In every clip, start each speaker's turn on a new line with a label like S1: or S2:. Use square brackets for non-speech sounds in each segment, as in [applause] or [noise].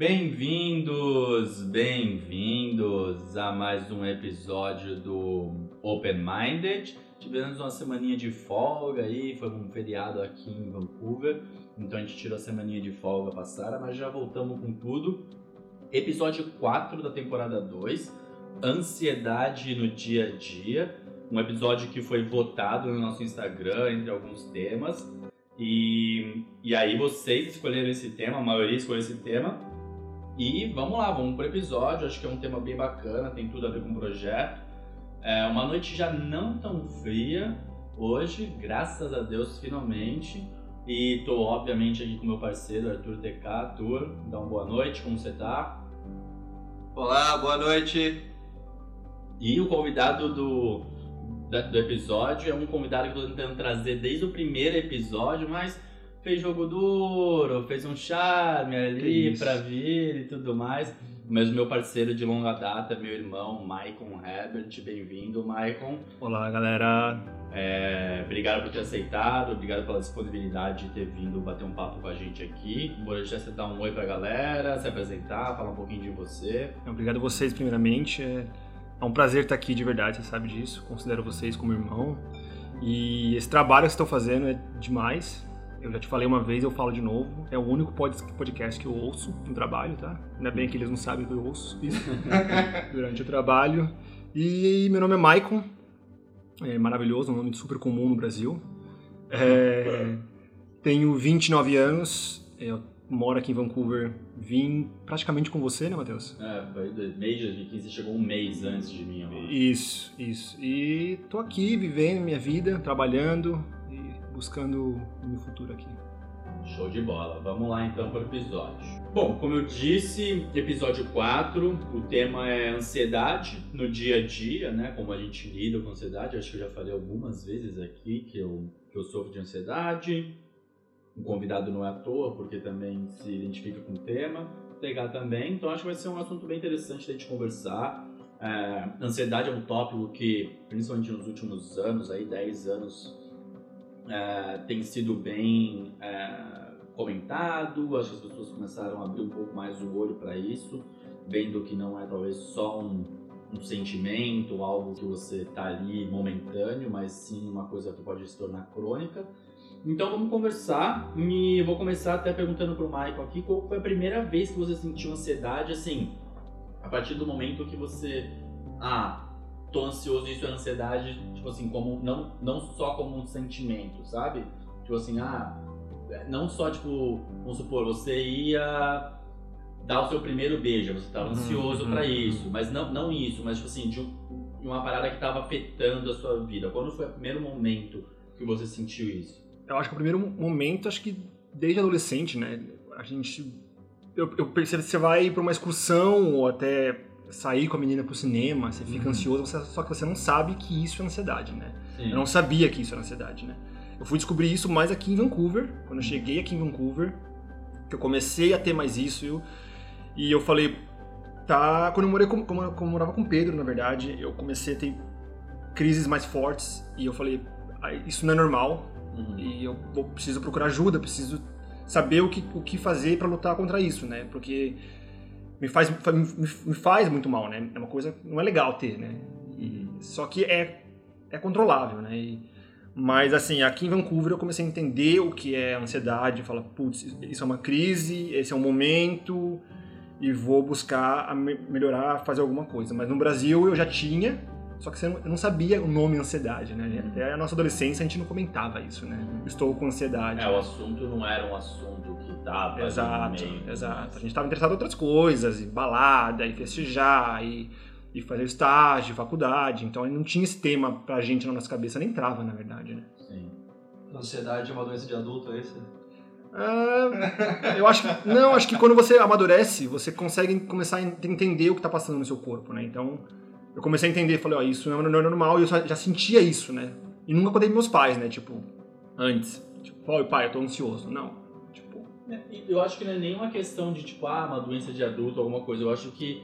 S1: Bem-vindos, bem-vindos a mais um episódio do Open Minded. Tivemos uma semaninha de folga aí, foi um feriado aqui em Vancouver, então a gente tirou a semaninha de folga passada, mas já voltamos com tudo. Episódio 4 da temporada 2, Ansiedade no Dia a Dia. Um episódio que foi votado no nosso Instagram entre alguns temas. E, e aí vocês escolheram esse tema, a maioria escolheu esse tema. E vamos lá, vamos pro episódio. Acho que é um tema bem bacana, tem tudo a ver com o projeto. É uma noite já não tão fria hoje, graças a Deus, finalmente. E tô, obviamente, aqui com meu parceiro Arthur TK. Arthur, dá uma boa noite, como você tá?
S2: Olá, boa noite.
S1: E o convidado do, do episódio é um convidado que eu tô tentando trazer desde o primeiro episódio, mas fez jogo duro, fez um charme ali pra vir e tudo mais. Mas o meu parceiro de longa data, meu irmão, Maicon Herbert, bem-vindo, Maicon.
S3: Olá, galera.
S1: É, obrigado por ter aceitado, obrigado pela disponibilidade de ter vindo bater um papo com a gente aqui. Vou deixar você dar um oi pra galera, se apresentar, falar um pouquinho de você.
S3: Obrigado a vocês, primeiramente. É, é um prazer estar aqui de verdade, você sabe disso. Considero vocês como irmão. E esse trabalho que vocês estão fazendo é demais. Eu já te falei uma vez, eu falo de novo. É o único podcast que eu ouço no trabalho, tá? Ainda bem que eles não sabem que eu ouço isso [laughs] durante o trabalho. E meu nome é Maicon. É maravilhoso, um nome super comum no Brasil. É, tenho 29 anos. Eu moro aqui em Vancouver. Vim praticamente com você, né, Matheus?
S1: É, foi mês de 2015, você chegou um mês antes de mim. Agora.
S3: Isso, isso. E tô aqui vivendo minha vida, trabalhando, buscando o meu futuro aqui.
S1: Show de bola. Vamos lá então para o episódio. Bom, como eu disse, episódio 4, o tema é ansiedade no dia a dia, né? Como a gente lida com ansiedade. Acho que eu já falei algumas vezes aqui que eu, que eu sofro de ansiedade. O convidado não é à toa, porque também se identifica com o tema. Pegar também. Então acho que vai ser um assunto bem interessante da gente conversar. É, ansiedade é um tópico que, principalmente nos últimos anos, aí 10 anos, é, tem sido bem é, comentado, acho que as pessoas começaram a abrir um pouco mais o olho para isso, vendo que não é talvez só um, um sentimento, algo que você está ali momentâneo, mas sim uma coisa que pode se tornar crônica. Então vamos conversar vou começar até perguntando para o Michael aqui qual foi a primeira vez que você sentiu ansiedade, assim, a partir do momento que você, ah, tô ansioso, isso é ansiedade, tipo assim, como não, não só como um sentimento, sabe? Tipo assim, ah, não só tipo, vamos supor, você ia dar o seu primeiro beijo, você tava uhum, ansioso uhum, para isso, uhum. mas não, não isso, mas tipo assim, de, um, de uma parada que tava afetando a sua vida. Quando foi o primeiro momento que você sentiu isso?
S3: Eu acho que o primeiro momento, acho que desde adolescente, né? A gente. Eu, eu percebo que você vai para uma excursão ou até sair com a menina pro cinema, você fica uhum. ansioso, você, só que você não sabe que isso é ansiedade, né? Sim. Eu não sabia que isso era ansiedade, né? Eu fui descobrir isso mais aqui em Vancouver, quando eu cheguei aqui em Vancouver, que eu comecei a ter mais isso, eu, e eu falei, tá, quando eu morei com, como, como eu morava com o Pedro, na verdade, eu comecei a ter crises mais fortes, e eu falei, isso não é normal, uhum. e eu vou, preciso procurar ajuda, preciso saber o que, o que fazer para lutar contra isso, né? Porque me faz, me faz muito mal, né? É uma coisa não é legal ter, né? E, só que é, é controlável, né? E, mas assim, aqui em Vancouver eu comecei a entender o que é ansiedade, falar, putz, isso é uma crise, esse é um momento e vou buscar melhorar, fazer alguma coisa. Mas no Brasil eu já tinha, só que eu não sabia o nome ansiedade, né? Até a nossa adolescência a gente não comentava isso, né? Estou com ansiedade.
S1: É, o assunto não era um assunto que tava
S3: Exato, exato. A gente estava interessado em outras coisas, em balada, e festejar, e, e fazer estágio, faculdade. Então não tinha esse tema pra gente na nossa cabeça, nem entrava, na verdade, né?
S2: Sim. Ansiedade é uma doença de adulto, é isso?
S3: Ah, eu acho que. Não, acho que quando você amadurece, você consegue começar a entender o que está passando no seu corpo, né? Então, eu comecei a entender, falei, ó, isso não é normal, e eu já sentia isso, né? E nunca contei meus pais, né? Tipo, antes. Tipo, ó, pai, eu tô ansioso. Não. Tipo.
S1: É, eu acho que não é nenhuma questão de, tipo, ah, uma doença de adulto, alguma coisa. Eu acho que,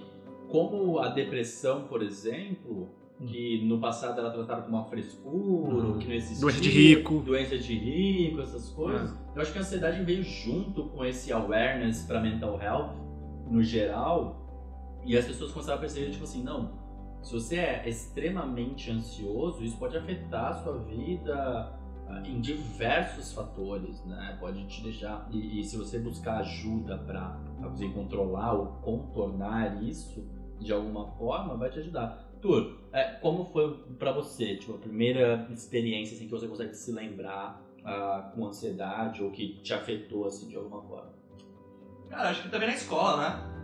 S1: como a depressão, por exemplo, hum. que no passado era tratada como uma frescura, uhum. que não existia.
S3: Doença de rico.
S1: Doença de rico, essas coisas. É. Eu acho que a ansiedade veio junto com esse awareness para mental health no geral, e as pessoas começaram a perceber, tipo assim, não, se você é extremamente ansioso, isso pode afetar a sua vida ah, em diversos fatores, né? Pode te deixar. E, e se você buscar ajuda para conseguir controlar ou contornar isso de alguma forma, vai te ajudar. Tur, é, como foi para você, tipo, a primeira experiência assim, que você consegue se lembrar uh, com ansiedade ou que te afetou assim de alguma forma?
S2: Cara, acho que também na escola, né?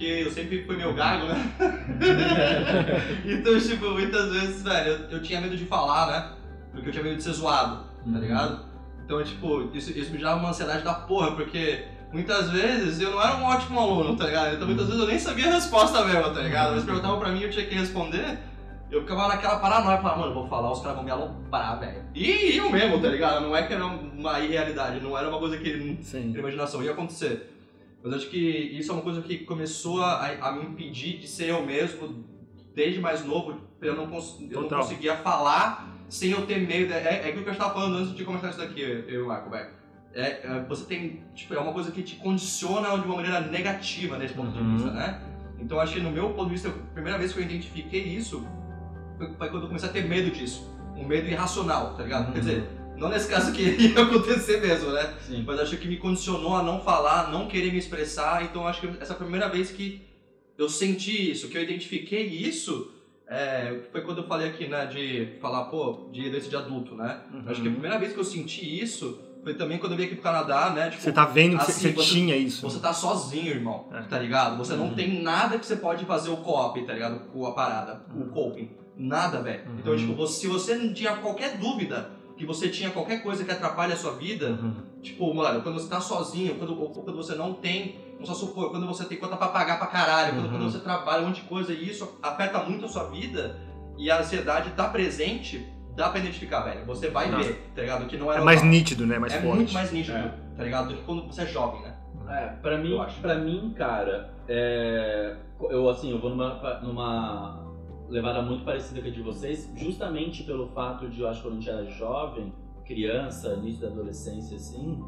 S2: Que eu sempre fui meu gago, né? [laughs] então, tipo, muitas vezes, velho, eu, eu, tinha medo de falar, né? Porque eu tinha medo de ser zoado, tá uhum. ligado? Então, tipo, isso, isso me dava uma ansiedade da porra, porque muitas vezes eu não era um ótimo aluno, tá ligado? Então muitas vezes eu nem sabia a resposta mesmo, tá ligado? Eles perguntavam pra mim, eu tinha que responder. Eu ficava naquela paranoia, falava, mano, vou falar, os caras vão me aloprar, velho. E eu mesmo, tá ligado? Não é que era uma irrealidade, não era uma coisa que Sim. imaginação ia acontecer. Mas acho que isso é uma coisa que começou a, a me impedir de ser eu mesmo desde mais novo, eu não, cons eu não conseguia falar sem eu ter medo. É, é, é aquilo que eu estava falando antes de começar isso daqui, eu e o Marco, velho. É, é, você tem, tipo, é uma coisa que te condiciona de uma maneira negativa nesse ponto uhum. de vista, né? Então acho que no meu ponto de vista, a primeira vez que eu identifiquei isso foi, foi quando eu comecei a ter medo disso. Um medo irracional, tá ligado? Uhum. Quer dizer, não nesse caso que ia [laughs] acontecer mesmo, né? Sim. Mas acho que me condicionou a não falar, não querer me expressar. Então acho que essa primeira vez que eu senti isso, que eu identifiquei isso. É, foi quando eu falei aqui, né, de falar, pô, de desse de adulto, né? Uhum. Acho que a primeira vez que eu senti isso foi também quando eu vim aqui pro Canadá, né?
S3: Tipo, você tá vendo que assim, você, tinha isso.
S2: Você tá sozinho, irmão, é. tá ligado? Você uhum. não tem nada que você pode fazer o co-op, tá ligado? Com a parada, uhum. o coping. Nada, velho. Uhum. Então, tipo, você, se você não tinha qualquer dúvida que você tinha qualquer coisa que atrapalha a sua vida, uhum. tipo, mano, quando você tá sozinho, quando, quando você não tem, vamos só supor, quando você tem conta pra pagar pra caralho, quando, quando uhum. você trabalha um monte de coisa e isso afeta muito a sua vida e a ansiedade tá presente, dá pra identificar, velho. Você vai Nossa. ver, tá ligado? Que não
S3: é mais nítido, né? Mais
S2: é
S3: forte.
S2: muito mais nítido, é. tá ligado? Do que quando você é jovem, né?
S1: É, pra mim, pra mim cara, é, eu assim, eu vou numa, numa levada muito parecida com a de vocês, justamente pelo fato de, eu acho que quando a gente era jovem, criança, início da adolescência, assim,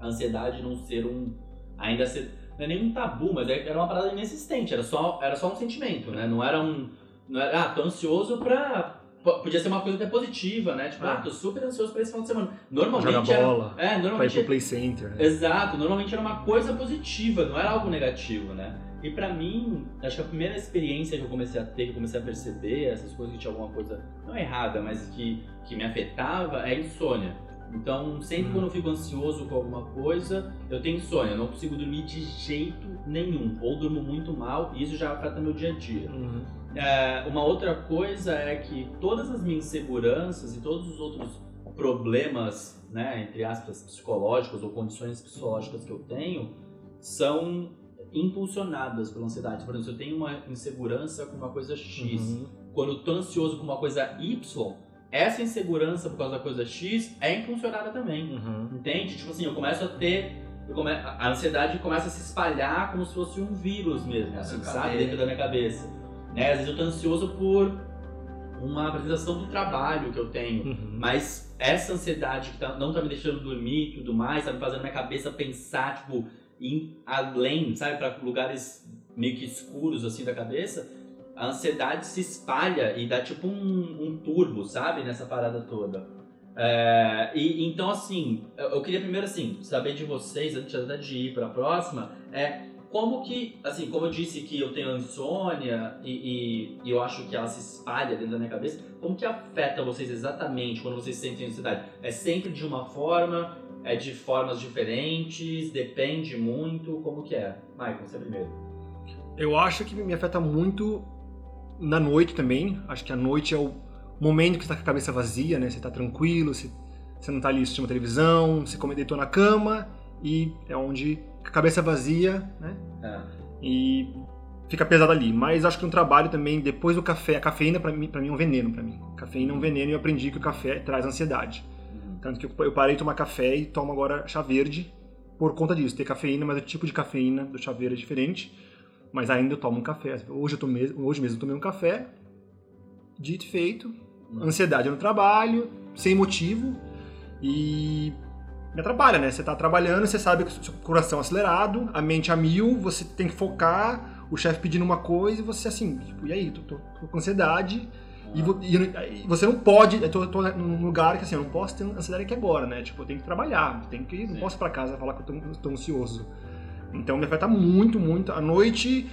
S1: a ansiedade não ser um. ainda ser. não é nem um tabu, mas é, era uma parada inexistente, era só, era só um sentimento, né? Não era um. Não era, ah, tô ansioso pra podia ser uma coisa até positiva, né? Tipo, ah, ah tô super ansioso pra esse final de semana. Normalmente
S3: Joga
S1: era,
S3: bola,
S1: é, normalmente
S3: ir pro play center. Né?
S1: Exato, normalmente era uma coisa positiva, não era algo negativo, né? E pra mim, acho que a primeira experiência que eu comecei a ter, que eu comecei a perceber essas coisas que tinha alguma coisa, não errada, mas que, que me afetava, é a insônia. Então, sempre hum. quando eu fico ansioso com alguma coisa, eu tenho insônia, eu não consigo dormir de jeito nenhum, ou durmo muito mal, e isso já afeta meu dia a dia. Uhum. É, uma outra coisa é que todas as minhas inseguranças e todos os outros problemas, né, entre aspas, psicológicos ou condições psicológicas que eu tenho, são impulsionadas pela ansiedade. Por exemplo, se eu tenho uma insegurança com uma coisa X, uhum. quando eu tô ansioso com uma coisa Y, essa insegurança por causa da coisa X é impulsionada também. Uhum. Entende? Tipo assim, eu começo a ter. Come... A ansiedade começa a se espalhar como se fosse um vírus mesmo, assim, sabe? Dentro da minha cabeça. Né? Às vezes eu tô ansioso por uma apresentação do trabalho que eu tenho, uhum. mas essa ansiedade que tá, não tá me deixando dormir e tudo mais, tá me fazendo minha cabeça pensar, tipo, em além, sabe, para lugares meio que escuros assim da cabeça, a ansiedade se espalha e dá tipo um, um turbo, sabe, nessa parada toda. É, e então assim, eu, queria primeiro assim saber de vocês antes até de ir para a próxima, é como que, assim, como eu disse que eu tenho insônia e, e, e, eu acho que ela se espalha dentro da minha cabeça, como que afeta vocês exatamente quando vocês sentem ansiedade? É sempre de uma forma? É de formas diferentes? Depende muito? Como que é? Michael, você primeiro.
S3: Eu acho que me afeta muito na noite também. Acho que a noite é o momento que você tá com a cabeça vazia, né? Você tá tranquilo, você, você não tá ali assistindo televisão, você come, deitou na cama e é onde a cabeça vazia, né? É. E fica pesado ali. Mas acho que um trabalho também, depois do café, a cafeína para mim, pra mim é um veneno para mim. Cafeína é um veneno e eu aprendi que o café traz ansiedade. Tanto que eu parei de tomar café e tomo agora chá verde por conta disso. Tem cafeína, mas o tipo de cafeína do chá verde é diferente. Mas ainda eu tomo um café. Hoje, eu tomei, hoje mesmo eu tomei um café, dito e feito, ansiedade no trabalho, sem motivo. E me atrapalha, né? Você tá trabalhando, você sabe que o seu coração é acelerado, a mente a mil, você tem que focar, o chefe pedindo uma coisa e você assim, tipo, e aí, tô, tô, tô com ansiedade. E, e- você não pode, eu tô, tô num lugar que assim, eu não posso ter ansiedade aqui agora, né? Tipo, eu tenho que trabalhar, tenho que, não posso ir pra casa falar que eu tô, tô ansioso. Então me afeta muito, muito. À noite,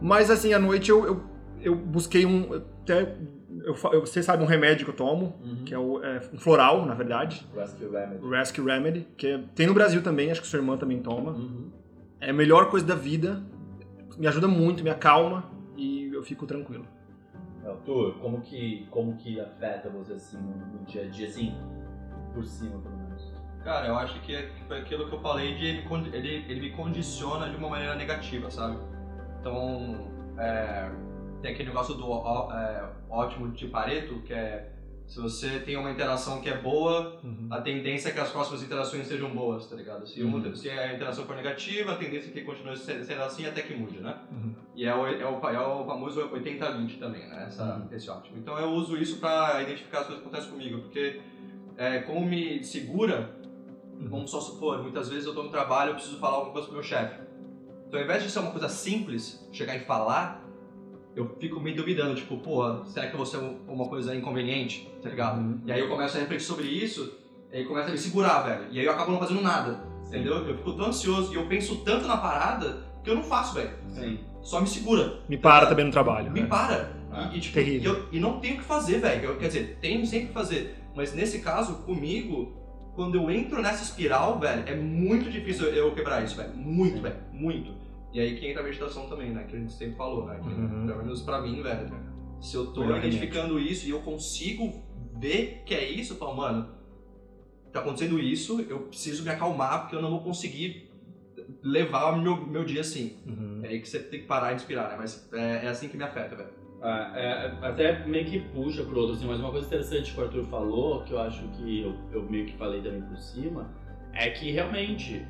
S3: mas assim, à noite eu, eu, eu busquei um, até, eu, eu- você sabe um remédio que eu tomo,
S1: Uhum.
S3: que é, o, é um floral, na verdade,
S1: Rescue Remedy.
S3: Rescue Remedy, que é- tem no Brasil também, acho que sua irmã também toma.
S1: Uhum.
S3: É a melhor coisa da vida, me ajuda muito, me acalma e eu fico tranquilo.
S1: Arthur, como que, como que afeta você assim no, no dia a dia, assim, por cima pelo menos?
S2: Cara, eu acho que é- aquilo que eu falei de ele, ele, ele me condiciona de uma maneira negativa, sabe? Então, é, tem aquele negócio do ó- é, ótimo de Pareto, que é se você tem uma interação que é boa, a tendência é que as próximas interações sejam boas, tá ligado? Se, uma-
S1: Uhum.
S2: se a interação for negativa, a tendência é que continue sendo assim até que mude, né?
S3: Uhum.
S2: E é o, é o, é o famoso 80-20 também, né? Essa,
S1: Uhum.
S2: Esse ótimo. Então eu uso isso pra identificar as coisas que acontecem comigo, porque é, como me segura, vamos só supor, muitas vezes eu tô no trabalho eu preciso falar alguma coisa pro meu chefe. Então ao invés de ser uma coisa simples, chegar e falar, eu fico me duvidando, tipo, pô, será que eu vou ser um- uma coisa inconveniente, tá ligado?
S3: Uhum.
S2: E aí eu começo a refletir sobre isso, e aí começa a me segurar, velho. E aí eu acabo não fazendo nada, entendeu? Eu fico tão ansioso e eu penso tanto na parada que eu não faço, velho.
S1: Sim.
S2: Só me segura.
S3: Me para também no trabalho.
S2: Me
S3: né?
S2: para.
S1: Ah,
S2: e, e, tipo,
S3: terrível.
S2: e eu- e não tenho o que fazer, velho. Quer dizer, tenho sempre o que fazer. Mas nesse caso, comigo, quando eu entro nessa espiral, velho, é muito difícil eu quebrar isso, velho. Muito,
S1: Sim.
S2: velho. Muito. E aí que entra a meditação também, né? Que a gente sempre falou, né? Que,
S3: Uhum.
S2: Pelo menos pra mim, velho. Se eu tô
S3: Melhor
S2: identificando isso e eu consigo ver que é isso, eu falo, mano, tá acontecendo isso, eu preciso me acalmar porque eu não vou conseguir levar o meu, meu dia assim.
S3: Uhum.
S2: É aí que você tem que parar de inspirar, né? Mas é, é assim que me afeta, velho.
S1: Ah, é, até meio que puxa pro outro, assim, mas uma coisa interessante que o Arthur falou, que eu acho que eu, eu meio que falei também por cima, é que realmente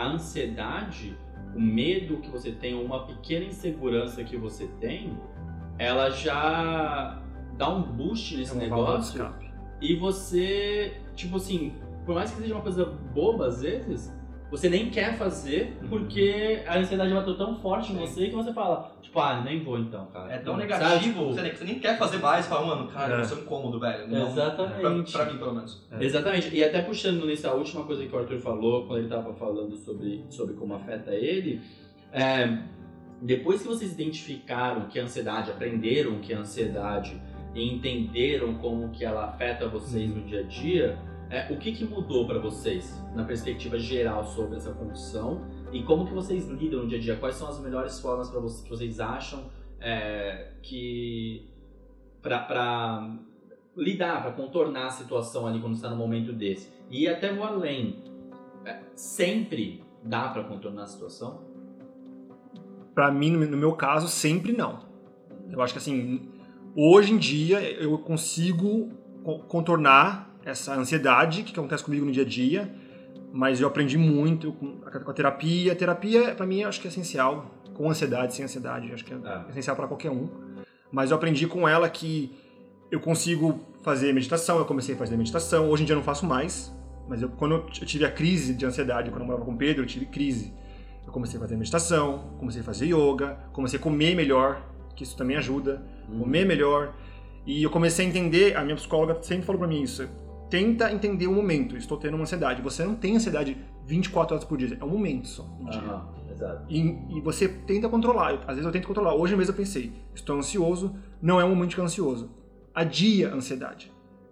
S1: a ansiedade, o medo que você tem, uma pequena insegurança que você tem, ela já dá um boost nesse
S3: É uma válvula de
S1: negócio e você, tipo assim, por mais que seja uma coisa boba às vezes, você nem quer fazer porque a ansiedade bateu tão forte em você que você fala, tipo, ah, nem vou então, cara.
S2: É tão
S1: Sabe,
S2: negativo
S1: tipo,
S2: você, nem, você nem quer fazer mais, fala, mano, cara,
S3: É.
S2: vai ser um cômodo, velho. Não,
S1: Exatamente.
S2: Pra, pra mim, pelo menos.
S3: É.
S1: Exatamente. E até puxando nisso a última coisa que o Arthur falou, quando ele estava falando sobre, sobre como afeta ele, é, depois que vocês identificaram que a ansiedade, aprenderam que a ansiedade e entenderam como que ela afeta vocês no dia a dia, é, o que, que mudou para vocês na perspectiva geral sobre essa condição e como que vocês lidam no dia a dia? Quais são as melhores formas para vocês que vocês acham é, que para lidar, para contornar a situação ali quando está no momento desse? E até vou além. É, sempre dá para contornar a situação?
S3: Pra mim, no meu caso, sempre não. Eu acho que assim, hoje em dia eu consigo co- contornar essa ansiedade que acontece comigo no dia a dia, mas eu aprendi muito com a, terapia. A terapia, pra mim, acho que é essencial, com ansiedade, sem ansiedade, acho que é
S1: Ah.
S3: essencial pra qualquer um. Mas eu aprendi com ela que eu consigo fazer meditação, eu comecei a fazer meditação, hoje em dia eu não faço mais, mas eu, quando eu tive a crise de ansiedade, quando eu morava com o Pedro, eu tive crise. Eu comecei a fazer meditação, comecei a fazer yoga, comecei a comer melhor, que isso também ajuda, comer melhor. E eu comecei a entender, a minha psicóloga sempre falou pra mim isso, tenta entender o momento, estou tendo uma ansiedade. Você não tem ansiedade 24 horas por dia, é um momento só. no dia.
S1: Aham, exato.
S3: E, e você tenta controlar. Eu- às vezes eu tento controlar. Hoje mesmo eu pensei, estou ansioso, não é um momento de ficar ansioso. Adia a ansiedade.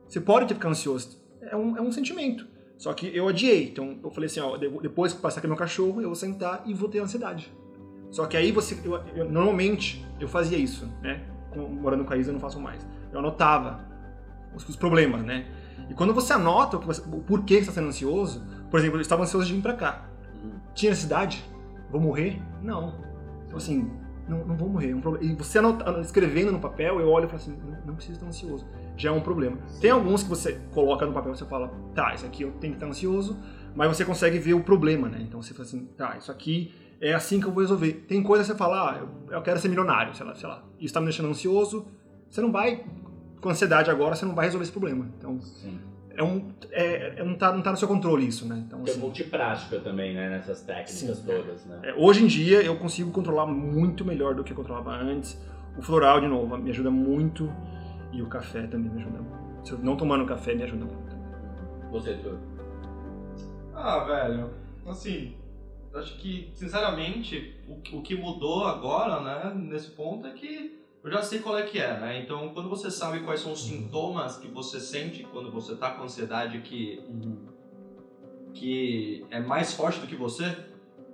S3: Você pode ficar ansioso, é um, é um sentimento. Só que eu adiei. Então eu falei assim, ó, de- depois que passar aqui meu cachorro, eu vou sentar e vou ter ansiedade. Só que aí você, eu- eu- normalmente eu fazia isso, né? Com- Morando com a Isa eu não faço mais. Eu anotava os, os problemas, né? E quando você anota o, você- o porquê que você está sendo ansioso, por exemplo, eu estava ansioso de vir pra cá. Tinha necessidade? Vou morrer? Não. Então, assim, não, não vou morrer. é um. E você anota- escrevendo no papel, eu olho e falo assim, não, não preciso estar ansioso. Já é um problema. Tem alguns que você coloca no papel e você fala, tá, isso aqui eu tenho que estar ansioso, mas você consegue ver o problema, né? Então você fala assim, tá, isso aqui é assim que eu vou resolver. Tem coisa que você fala, ah, eu, eu quero ser milionário, sei lá, sei lá. Isso tá me deixando ansioso. Você não vai, com ansiedade agora, você não vai resolver esse problema. Então,
S1: Sim.
S3: é um, é, é um tá, não tá no seu controle isso, né? Então,
S1: Tem
S3: assim,
S1: multiprática também, né? Nessas técnicas
S3: Sim.
S1: todas, né?
S3: é, hoje em dia eu consigo controlar muito melhor do que eu controlava antes. O floral, de novo, me ajuda muito e o café também me ajuda muito. Se eu não tomando café, me ajuda muito.
S1: Você, Arthur?
S2: Ah, velho, assim, acho que, sinceramente, o, o que mudou agora, né, nesse ponto é que eu já sei qual é que é, né? Então, quando você sabe quais são os sintomas que você sente quando você tá com ansiedade que, que é mais forte do que você,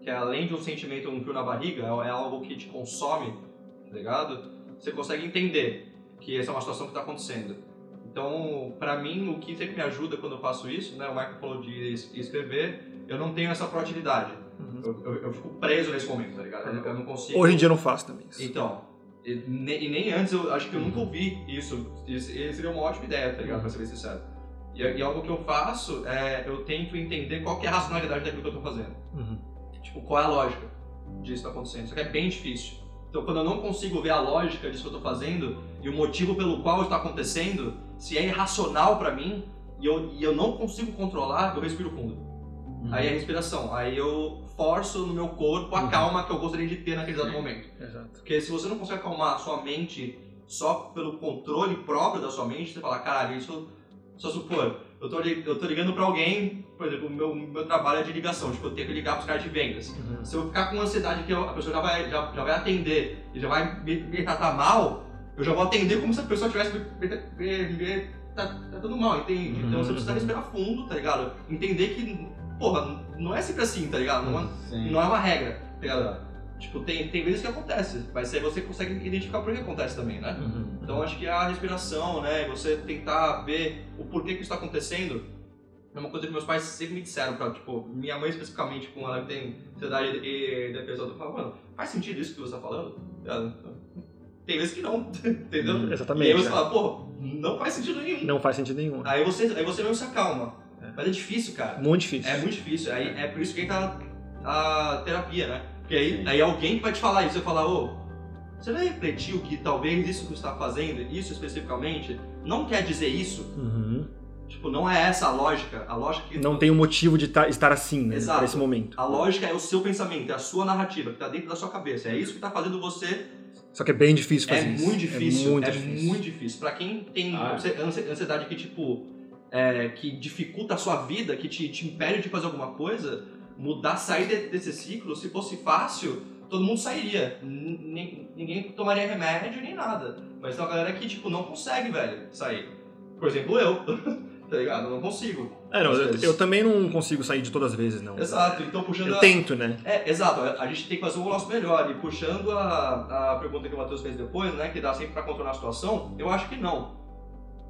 S2: que é além de um sentimento, um frio na barriga, é é algo que te consome, tá ligado? Você consegue entender que essa é uma situação que tá acontecendo. Então, pra mim, o que sempre me ajuda quando eu faço isso, né? O Michael falou de es- escrever, eu não tenho essa proatividade. Eu, eu- eu fico preso nesse momento, tá ligado? Eu, eu não consigo.
S3: Hoje em dia eu não faço também isso.
S2: Então, e, ne- e nem antes, eu acho que eu nunca ouvi isso. Isso isso seria uma ótima ideia, tá ligado? Pra ser bem sincero. E, e algo que eu faço é eu tento entender qual é a racionalidade daquilo que eu tô fazendo.
S3: Uhum.
S2: Tipo, qual é a lógica disso que tá acontecendo? Só que é bem difícil. Então, quando eu não consigo ver a lógica disso que eu tô fazendo e o motivo pelo qual está acontecendo, se é irracional pra mim e eu, e eu não consigo controlar, eu respiro fundo. Aí é respiração. Aí eu forço no meu corpo a
S3: Uhum.
S2: calma que eu gostaria de ter naquele exato momento.
S3: Exato.
S2: Porque se você não consegue acalmar a sua mente só pelo controle próprio da sua mente, você fala, caralho, isso. Só supor, eu tô, eu tô ligando pra alguém, por exemplo, o meu, meu trabalho é de ligação, tipo, eu tenho que ligar pros caras de vendas.
S3: Uhum.
S2: Se eu ficar com ansiedade que eu- a pessoa já vai, já, já vai atender e já vai me, me tratar mal, eu já vou atender como se a pessoa tivesse me, me, me, me tá, tá tudo mal, entende? Então você precisa
S3: Uhum.
S2: respirar fundo, tá ligado? Entender que, porra, não é sempre assim, tá ligado? Não é,
S1: Sim.
S2: não é uma regra, tá ligado? Tipo, tem, tem vezes que acontece, mas aí você consegue identificar por que acontece também, né?
S3: Uhum.
S2: Então acho que a respiração, né? Você tentar ver o porquê que isso está acontecendo é uma coisa que meus pais sempre me disseram pra, tipo, minha mãe especificamente, com ela tem ansiedade e depressão, eu falo, mano, faz sentido isso que você tá falando? Ela, Tem vezes que não, [laughs] entendeu?
S3: Uhum,
S2: E aí
S3: Exatamente.
S2: você
S3: é.
S2: fala, pô, não faz sentido nenhum.
S3: Não faz sentido nenhum.
S2: Aí você, aí você mesmo se acalma.
S3: É.
S2: Mas é difícil, cara.
S3: Muito difícil.
S2: É muito difícil. Aí, é por isso que entra a, a terapia, né? Porque aí,
S1: Sim.
S2: aí alguém que vai te falar isso, você falar, ô, você já refletiu que talvez isso que você está fazendo, isso especificamente, não quer dizer isso?
S3: Uhum.
S2: Tipo, não é essa a lógica. A lógica que.
S3: Não tem um motivo de estar assim, né?
S2: Exato.
S3: Nesse momento.
S2: A lógica é o seu pensamento, é a sua narrativa, que tá dentro da sua cabeça. É isso que tá fazendo você.
S3: Só que é bem difícil
S2: É
S3: fazer isso.
S2: muito difícil.
S3: É muito
S2: é
S3: difícil.
S2: muito difícil. Pra quem tem
S1: Ah.
S2: ansi- ansi- ansiedade que, tipo, é, que dificulta a sua vida, que te, te impede de fazer alguma coisa, mudar, sair de- desse ciclo, se fosse fácil, todo mundo sairia. N- nin- Ninguém tomaria remédio nem nada. Mas tem uma galera que, tipo, não consegue, velho, sair. Por exemplo, eu. [laughs] tá ligado? Eu não consigo.
S3: É, não, eu, eu também não consigo sair de todas as vezes, não.
S2: Exato. Então, puxando
S3: Eu
S2: a...
S3: tento, né?
S2: É, exato. A gente tem que fazer o nosso melhor. E puxando a, a pergunta que o Matheus fez depois, né? Que dá sempre pra contornar a situação, eu acho que não.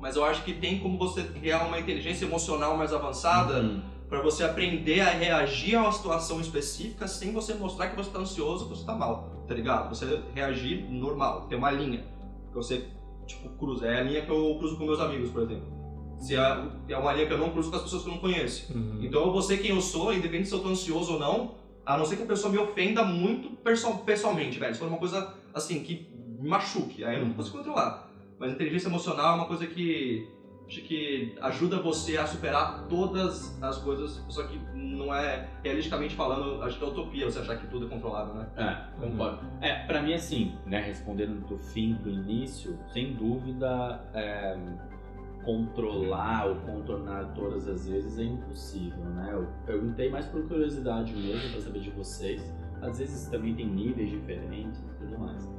S2: Mas eu acho que tem como você criar uma inteligência emocional mais avançada
S1: Uhum.
S2: pra você aprender a reagir a uma situação específica sem você mostrar que você tá ansioso que você tá mal, tá ligado? Você reagir normal, tem uma linha que você, tipo, cruza. É a linha que eu cruzo com meus amigos, por exemplo. Se é, é uma linha que eu não cruzo com as pessoas que eu não conheço.
S3: Uhum.
S2: Então eu vou ser quem eu sou, independente se eu tô ansioso ou não, a não ser que a pessoa me ofenda muito perso- pessoalmente, velho. Se for uma coisa, assim, que me machuque, aí eu não consigo controlar. Mas inteligência emocional é uma coisa que acho que ajuda você a superar todas as coisas, só que não é, realisticamente falando, acho que é utopia você achar que tudo é controlável, né?
S1: É, concordo. É, pra mim, assim, né, respondendo do fim pro início, sem dúvida, é, controlar ou contornar todas as vezes é impossível, né? Eu perguntei mais por curiosidade mesmo, pra saber de vocês. Às vezes também tem níveis diferentes e tudo mais.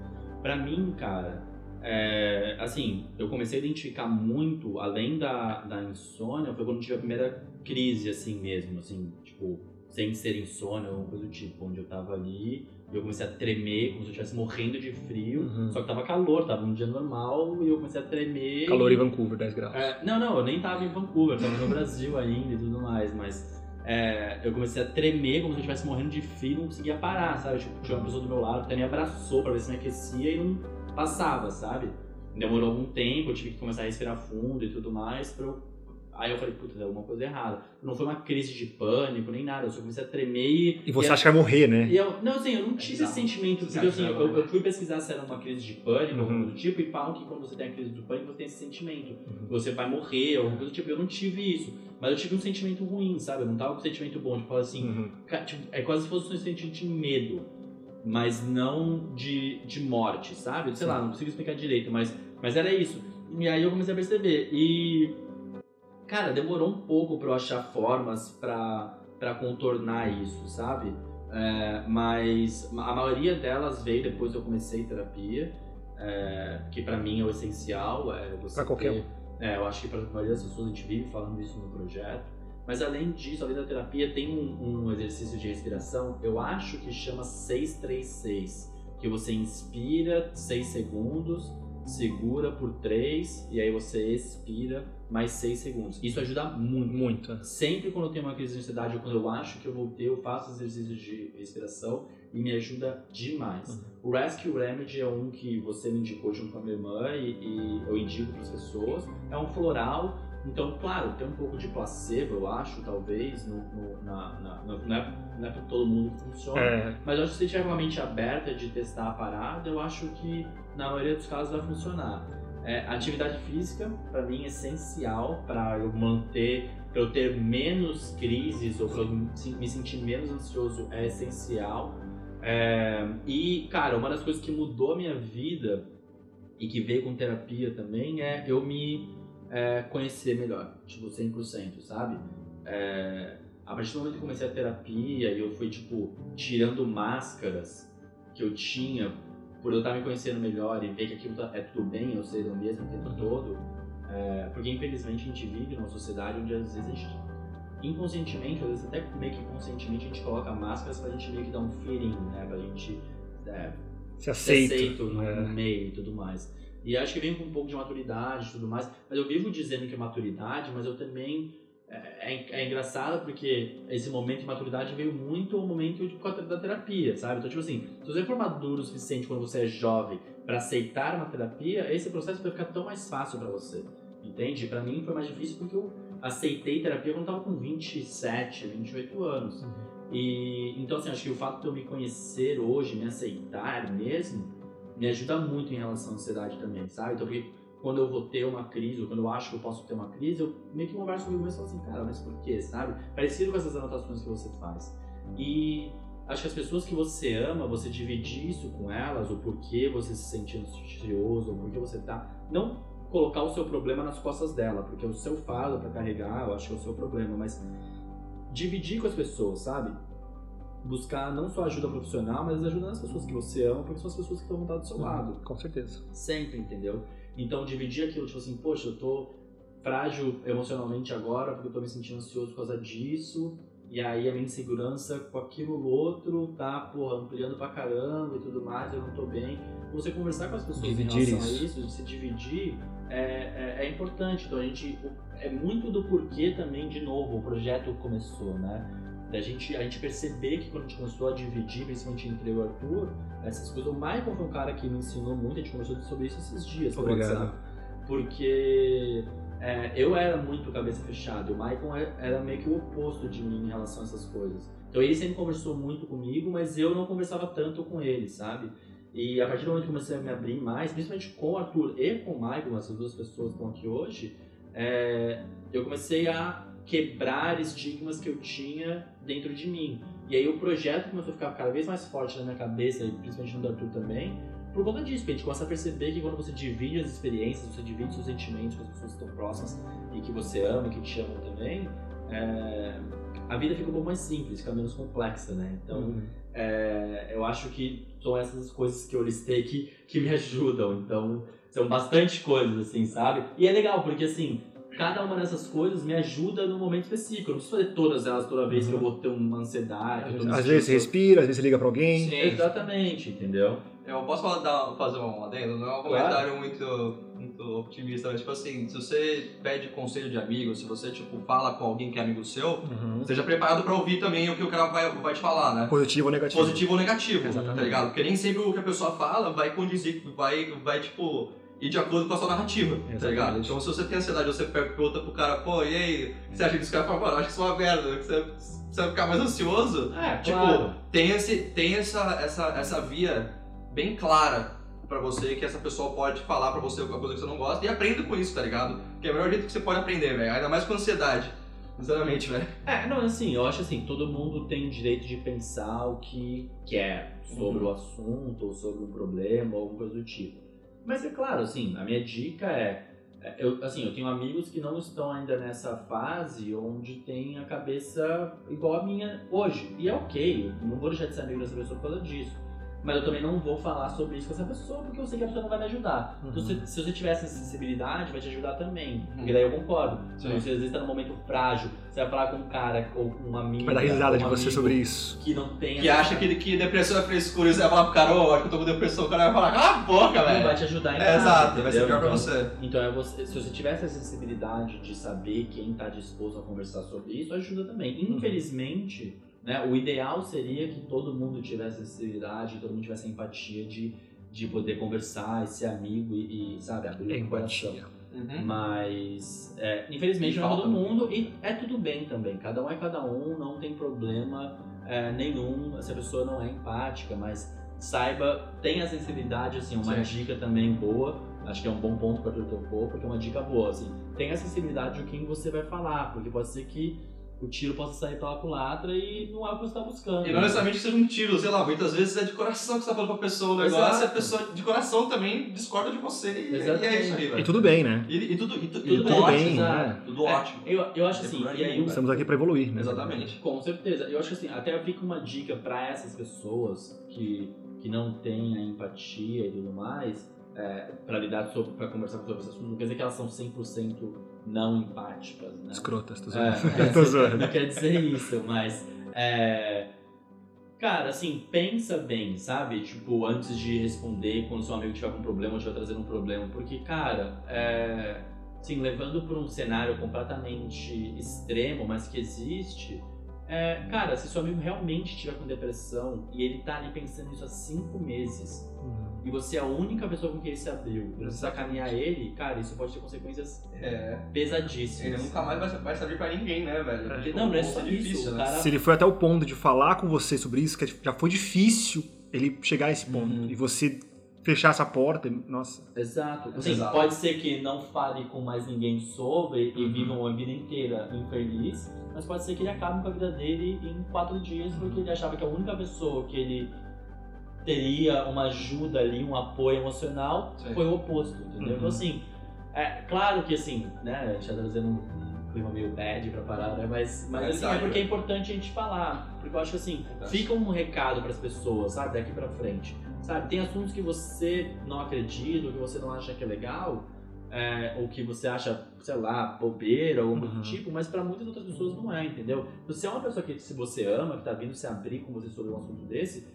S1: Pra mim, cara, é, assim, eu comecei a identificar muito, além da, da insônia, foi quando tive a primeira crise, assim mesmo, assim, tipo, sem ser insônia ou alguma coisa do tipo, onde eu tava ali e eu comecei a tremer como se eu estivesse morrendo de frio,
S3: Uhum.
S1: só que tava calor, tava um dia normal e eu comecei a tremer.
S3: Calor em Vancouver, 10 graus.
S1: é, não, não, eu nem tava em Vancouver, tava no Brasil [laughs] ainda e tudo mais, mas é, eu comecei a tremer como se eu estivesse morrendo de frio e não conseguia parar, sabe? Tipo, tinha uma pessoa do meu lado que até me abraçou pra ver se me aquecia e não passava, sabe? Demorou algum tempo, eu tive que começar a respirar fundo e tudo mais pra eu Aí eu falei, puta, deu alguma coisa errada. Não foi uma crise de pânico, nem nada. Eu só comecei a tremer e.
S3: E você
S1: e
S3: acha que vai morrer, né?
S1: e eu, não, assim, eu não tive esse sentimento, porque assim, eu, eu fui pesquisar se era uma crise de pânico, ou
S3: Uhum.
S1: algo do tipo, e falam que quando você tem a crise do pânico, você tem esse sentimento.
S3: Uhum.
S1: Você vai morrer, ou alguma coisa do tipo. Eu não tive isso. Mas eu tive um sentimento ruim, sabe? Eu não tava com um sentimento bom. Tipo, assim,
S3: Uhum.
S1: tipo, é quase se fosse um sentimento de medo. Mas não de, de morte, sabe? Sei lá, não consigo explicar direito, mas, mas era isso. E aí eu comecei a perceber. E. Cara, demorou um pouco pra eu achar formas pra, pra contornar isso, sabe? É, mas a maioria delas veio depois que eu comecei terapia, é, que pra mim é o essencial. É
S3: qualquer
S1: ter- É, eu acho que pra maioria das pessoas a gente vive falando isso no projeto. Mas além disso, além da terapia, tem um, um exercício de respiração, eu acho que chama 636, que você inspira 6 segundos, segura por 3 e aí você expira mais 6 segundos. Isso ajuda muito.
S3: Muito.
S1: Sempre quando eu tenho uma crise de ansiedade ou quando eu acho que eu voltei, eu faço exercícios de respiração e me ajuda demais. O Rescue Remedy é um que você me indicou junto com a minha irmã e, e eu indico para as pessoas. É um floral, então, claro, tem um pouco de placebo, eu acho, talvez, no, no- na, na- não é, não é para todo mundo que funciona.
S3: É,
S1: Mas eu acho que se tiver uma mente aberta de testar a parada, eu acho que na maioria dos casos vai funcionar. É, atividade física, para mim, é essencial para eu manter, para eu ter menos crises ou para eu me me sentir menos ansioso, é essencial. É, e, cara, uma das coisas que mudou a minha vida e que veio com terapia também é eu me é, conhecer melhor, tipo, 100%, sabe? É, a partir do momento que eu comecei a terapia e eu fui, tipo, tirando máscaras que eu tinha por eu estar me conhecendo melhor e ver que aquilo tá- é tudo bem, eu ser eu mesmo o tempo todo. é, porque infelizmente a gente vive numa sociedade onde às vezes a gente, inconscientemente, às vezes até meio que conscientemente, a gente coloca máscaras pra gente meio que dar um feeling, né? Pra gente é,
S3: se
S1: ser
S3: aceita.
S1: aceito no,
S3: É.
S1: no meio e tudo mais. E acho que vem com um pouco de maturidade e tudo mais. Mas eu vivo dizendo que é maturidade, mas eu também. É, é, é engraçado porque esse momento de maturidade veio muito ao momento de, da terapia, sabe? Então, tipo assim, se você for maduro o suficiente quando você é jovem pra aceitar uma terapia, esse processo vai ficar tão mais fácil pra você. Entende? Pra mim foi mais difícil porque eu aceitei terapia quando eu tava com 27, 28 anos. E então assim, acho que o fato de eu me conhecer hoje, me aceitar mesmo, me ajuda muito em relação à ansiedade também, sabe? Então porque quando eu vou ter uma crise, ou quando eu acho que eu posso ter uma crise, eu meio que converso comigo mesmo e falo assim, cara, mas por quê, sabe? Parecido com essas anotações que você faz. E acho que as pessoas que você ama, você dividir isso com elas, o porquê você se sente ansioso, o porquê você tá. Não colocar o seu problema nas costas dela, porque é o seu fardo pra carregar, eu acho que é o seu problema, mas dividir com as pessoas, sabe? Buscar não só ajuda profissional, mas ajuda nas pessoas que você ama, porque são as pessoas que estão estar do seu lado.
S3: Com certeza.
S1: Sempre, entendeu? Então dividir aquilo, tipo assim, poxa, eu tô frágil emocionalmente agora porque eu tô me sentindo ansioso por causa disso. E aí a minha insegurança com aquilo outro tá, porra, ampliando pra caramba e tudo mais, eu não tô bem. Você conversar com as pessoas
S3: Dividir
S1: em relação
S3: isso.
S1: a isso, se dividir, é, é, é importante. Então a gente. É muito do porquê também, de novo, o projeto começou, né? Da gente, a gente perceber que quando a gente começou a dividir, principalmente entre eu e o Arthur, essas coisas. O Michael foi um cara que me ensinou muito, a gente conversou sobre isso esses dias.
S3: Obrigado.
S1: Porque é, eu era muito cabeça fechada, o Michael é- era meio que o oposto de mim em relação a essas coisas. Então ele sempre conversou muito comigo, mas eu não conversava tanto com ele, sabe? E a partir do momento que eu comecei a me abrir mais, principalmente com o Arthur e com o Michael, essas duas pessoas que estão aqui hoje, é, eu comecei a quebrar estigmas que eu tinha dentro de mim. E aí o projeto começou a ficar cada vez mais forte na minha cabeça, e principalmente no do Arthur também, por conta disso, porque a gente começa a perceber que quando você divide as experiências, você divide seus sentimentos com as pessoas que estão próximas e que você ama, que te amam também, é, a vida fica um pouco mais simples, fica menos complexa, né? Então,
S3: Uhum.
S1: é, eu acho que são essas coisas que eu listei que, que me [laughs] ajudam. Então, são bastante coisas, assim, sabe? E é legal, porque assim, cada uma dessas coisas me ajuda num momento específico. Eu não preciso fazer todas elas toda vez que eu vou ter uma ansiedade.
S3: Às
S1: sentindo
S3: vezes você respira, às vezes você liga pra alguém.
S2: Sim.
S1: Exatamente, entendeu?
S2: Eu posso falar, dar- fazer um adendo? Não é um comentário muito, muito otimista, mas tipo assim, se você pede conselho de amigo, se você tipo fala com alguém que é amigo seu,
S3: Uhum.
S2: esteja preparado pra ouvir também o que o cara vai, vai te falar, né?
S3: Positivo ou negativo.
S2: Positivo ou negativo,
S3: Exatamente.
S2: tá ligado? Porque nem sempre o que a pessoa fala vai condizir, vai, vai tipo, e de acordo com a sua narrativa, tá
S3: Exatamente.
S2: ligado? Então se você tem ansiedade, você pergunta pro cara, pô, e aí, que você acha disso? O cara fala, mano, acho que isso é uma merda, que você, você vai ficar mais ansioso.
S1: É,
S2: Tipo,
S1: claro.
S2: tem, esse, tem essa, essa, essa via bem clara pra você que essa pessoa pode falar pra você alguma coisa que você não gosta e aprenda com isso, tá ligado? Que é o melhor jeito que você pode aprender, velho. Ainda mais com ansiedade. Sinceramente, velho.
S1: É, não, assim, eu acho assim, todo mundo tem o direito de pensar o que quer sobre
S2: Uhum.
S1: o assunto, ou sobre um problema, ou alguma coisa do tipo. Mas é claro, assim, a minha dica é, é, eu, assim, eu tenho amigos que não estão ainda nessa fase onde tem a cabeça igual a minha hoje. E é ok, eu não vou deixar de ser amigo dessa pessoa por causa disso. Mas eu também não vou falar sobre isso com essa pessoa, porque eu sei que a pessoa não vai me ajudar. Então,
S3: Uhum.
S1: se, se você tiver essa sensibilidade, vai te ajudar também.
S2: Uhum.
S1: Porque daí eu concordo.
S2: Sim.
S1: Então, se às vezes tá num momento frágil, você vai falar com um cara ou com uma amiga.
S3: Vai dar risada de você sobre isso.
S1: Que não tem
S2: Que acha que, que depressão é frescura e você vai falar pro cara, ô, acho que eu tô com depressão, o cara vai falar, cala a boca, velho.
S1: vai te ajudar em
S2: É,
S1: nada,
S2: exato, vai ser
S1: entendeu?
S2: pior pra
S1: Então-
S2: você.
S1: Então, é você, se você tiver essa sensibilidade de saber quem está disposto a conversar sobre isso, ajuda também.
S3: Uhum.
S1: Infelizmente, né, o ideal seria que todo mundo tivesse sensibilidade, todo mundo tivesse empatia de, de poder conversar e ser amigo e, e, sabe, abrir o coração.
S2: Uhum.
S1: Mas, é, infelizmente, não é todo mundo e é tudo bem também. Cada um é cada um, não tem problema é, nenhum se a pessoa não é empática, mas saiba, tenha sensibilidade, assim, uma
S2: Sim.
S1: dica também boa. Acho que é um bom ponto para o teu tocou, porque é uma dica boa, assim. Tenha sensibilidade de quem você vai falar, porque pode ser que o tiro possa sair pela culatra e não é o que você está buscando.
S2: E não necessariamente que seja um tiro, sei lá, muitas vezes é de coração que você tá falando pra pessoa o negócio
S1: Exato.
S2: e a pessoa de coração também discorda de você e, e é
S1: Exatamente.
S2: isso aí, velho.
S3: E tudo bem, né?
S2: E, e tudo, e, tu-
S1: Tudo
S2: e tudo
S3: bem,
S2: ótimo,
S1: exato.
S3: né?
S2: Tudo
S1: É,
S2: ótimo.
S1: Eu, eu acho
S2: Não
S1: assim, e aí
S3: Estamos aqui pra evoluir, né?
S2: Exatamente.
S1: Com certeza. Eu acho que assim, até fica uma dica pra essas pessoas que, que não têm a empatia e tudo mais, é, para lidar sobre, pra conversar sobre esse assunto, não quer dizer que elas são 100% não empáticas, né?
S3: Escrotas, tô
S1: É,
S3: zoando.
S1: não, quer [laughs]
S3: Tô
S1: dizer,
S3: zoando.
S1: não quer dizer isso, mas. é, cara, assim, pensa bem, sabe? Tipo, antes de responder quando seu amigo tiver com um problema ou estiver trazendo um problema. Porque, cara, é, assim, levando para um cenário completamente extremo, mas que existe. é, cara, se seu amigo realmente estiver com depressão e ele tá ali pensando nisso há cinco meses
S3: Uhum.
S1: E você é a única pessoa com quem ele se abriu, e você sacanear ele, cara, isso pode ter consequências
S2: É.
S1: pesadíssimas.
S2: Ele nunca mais vai, vai servir pra ninguém, né, velho?
S3: É.
S2: Tipo,
S1: Não, não é
S2: é
S1: só
S2: difícil,
S1: isso,
S2: né?
S1: cara-
S3: Se ele foi até o ponto de falar com você sobre isso, que já foi difícil ele chegar a esse ponto.
S2: Uhum.
S3: E você fechar essa porta, nossa.
S1: Exato. Assim,
S2: Exato.
S1: Pode ser que não fale com mais ninguém sobre e
S3: Uhum.
S1: viva uma vida inteira infeliz, mas pode ser que ele acabe com a vida dele em quatro dias porque ele achava que a única pessoa que ele teria uma ajuda ali, um apoio emocional,
S2: Sim.
S1: foi o oposto, entendeu?
S3: Uhum.
S1: Então assim, é claro que assim, né, a gente tá trazendo um clima meio bad pra parar, né, mas, mas assim, é porque é
S2: velho.
S1: importante a gente falar, porque eu acho que assim,
S2: Verdade.
S1: fica um recado pras pessoas, sabe, daqui pra frente. Sabe, tem assuntos que você não acredita, ou que você não acha que é legal, é, ou que você acha, sei lá, bobeira ou algo do
S3: Uhum.
S1: tipo, mas pra muitas outras pessoas não é, entendeu? Você é uma pessoa que se você ama, que tá vindo se abrir com você sobre um assunto desse,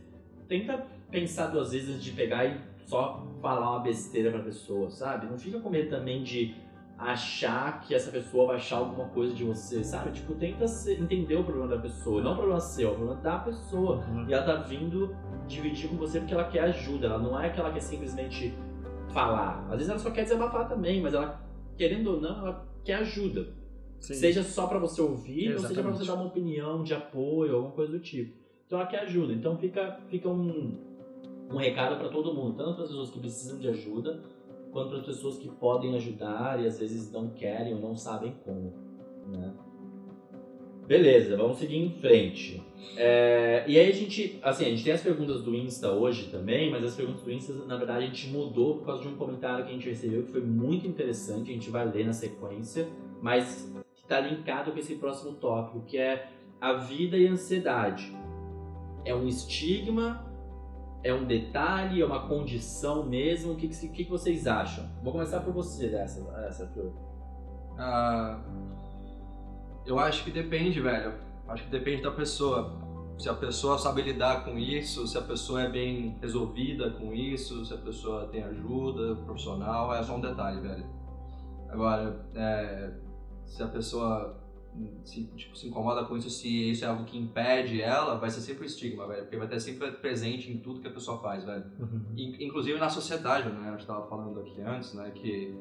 S1: tenta pensar duas vezes antes de pegar e só falar uma besteira pra pessoa, sabe? Não fica com medo também de achar que essa pessoa vai achar alguma coisa de você, sabe? Tipo, tenta entender o problema da pessoa, não o problema seu, é o problema da pessoa. E ela tá vindo dividir com você porque ela quer ajuda, ela não é que ela quer simplesmente falar. Às vezes ela só quer desabafar também, mas ela, querendo ou não, ela quer ajuda.
S3: Sim.
S1: Seja só pra você ouvir, ou seja pra
S3: Exatamente.
S1: você dar uma opinião de apoio, alguma coisa do tipo. Então ela quer ajuda. Então fica, fica um, um recado pra todo mundo, tanto para as pessoas que precisam de ajuda, quanto para as pessoas que podem ajudar e às vezes não querem ou não sabem como. Né? Beleza, vamos seguir em frente. É, e aí a gente, assim, a gente tem as perguntas do Insta hoje também, mas as perguntas do Insta, na verdade, a gente mudou por causa de um comentário que a gente recebeu que foi muito interessante, a gente vai ler na sequência, mas está linkado com esse próximo tópico, que é a vida e a ansiedade. É um estigma? É um detalhe? É uma condição mesmo? O que, que, que vocês acham? Vou começar por você dessa, essa.
S2: Ah, eu acho que depende, velho. Acho que depende da pessoa. Se a pessoa sabe lidar com isso, se a pessoa é bem resolvida com isso, se a pessoa tem ajuda profissional, é só um detalhe, velho. Agora, é, se a pessoa se, tipo, se incomoda com isso, se isso é algo que impede ela, vai ser sempre o estigma, velho. Porque vai estar sempre presente em tudo que a pessoa faz, velho.
S3: Uhum.
S2: In- Inclusive na sociedade, né? A gente tava falando aqui antes, né? Que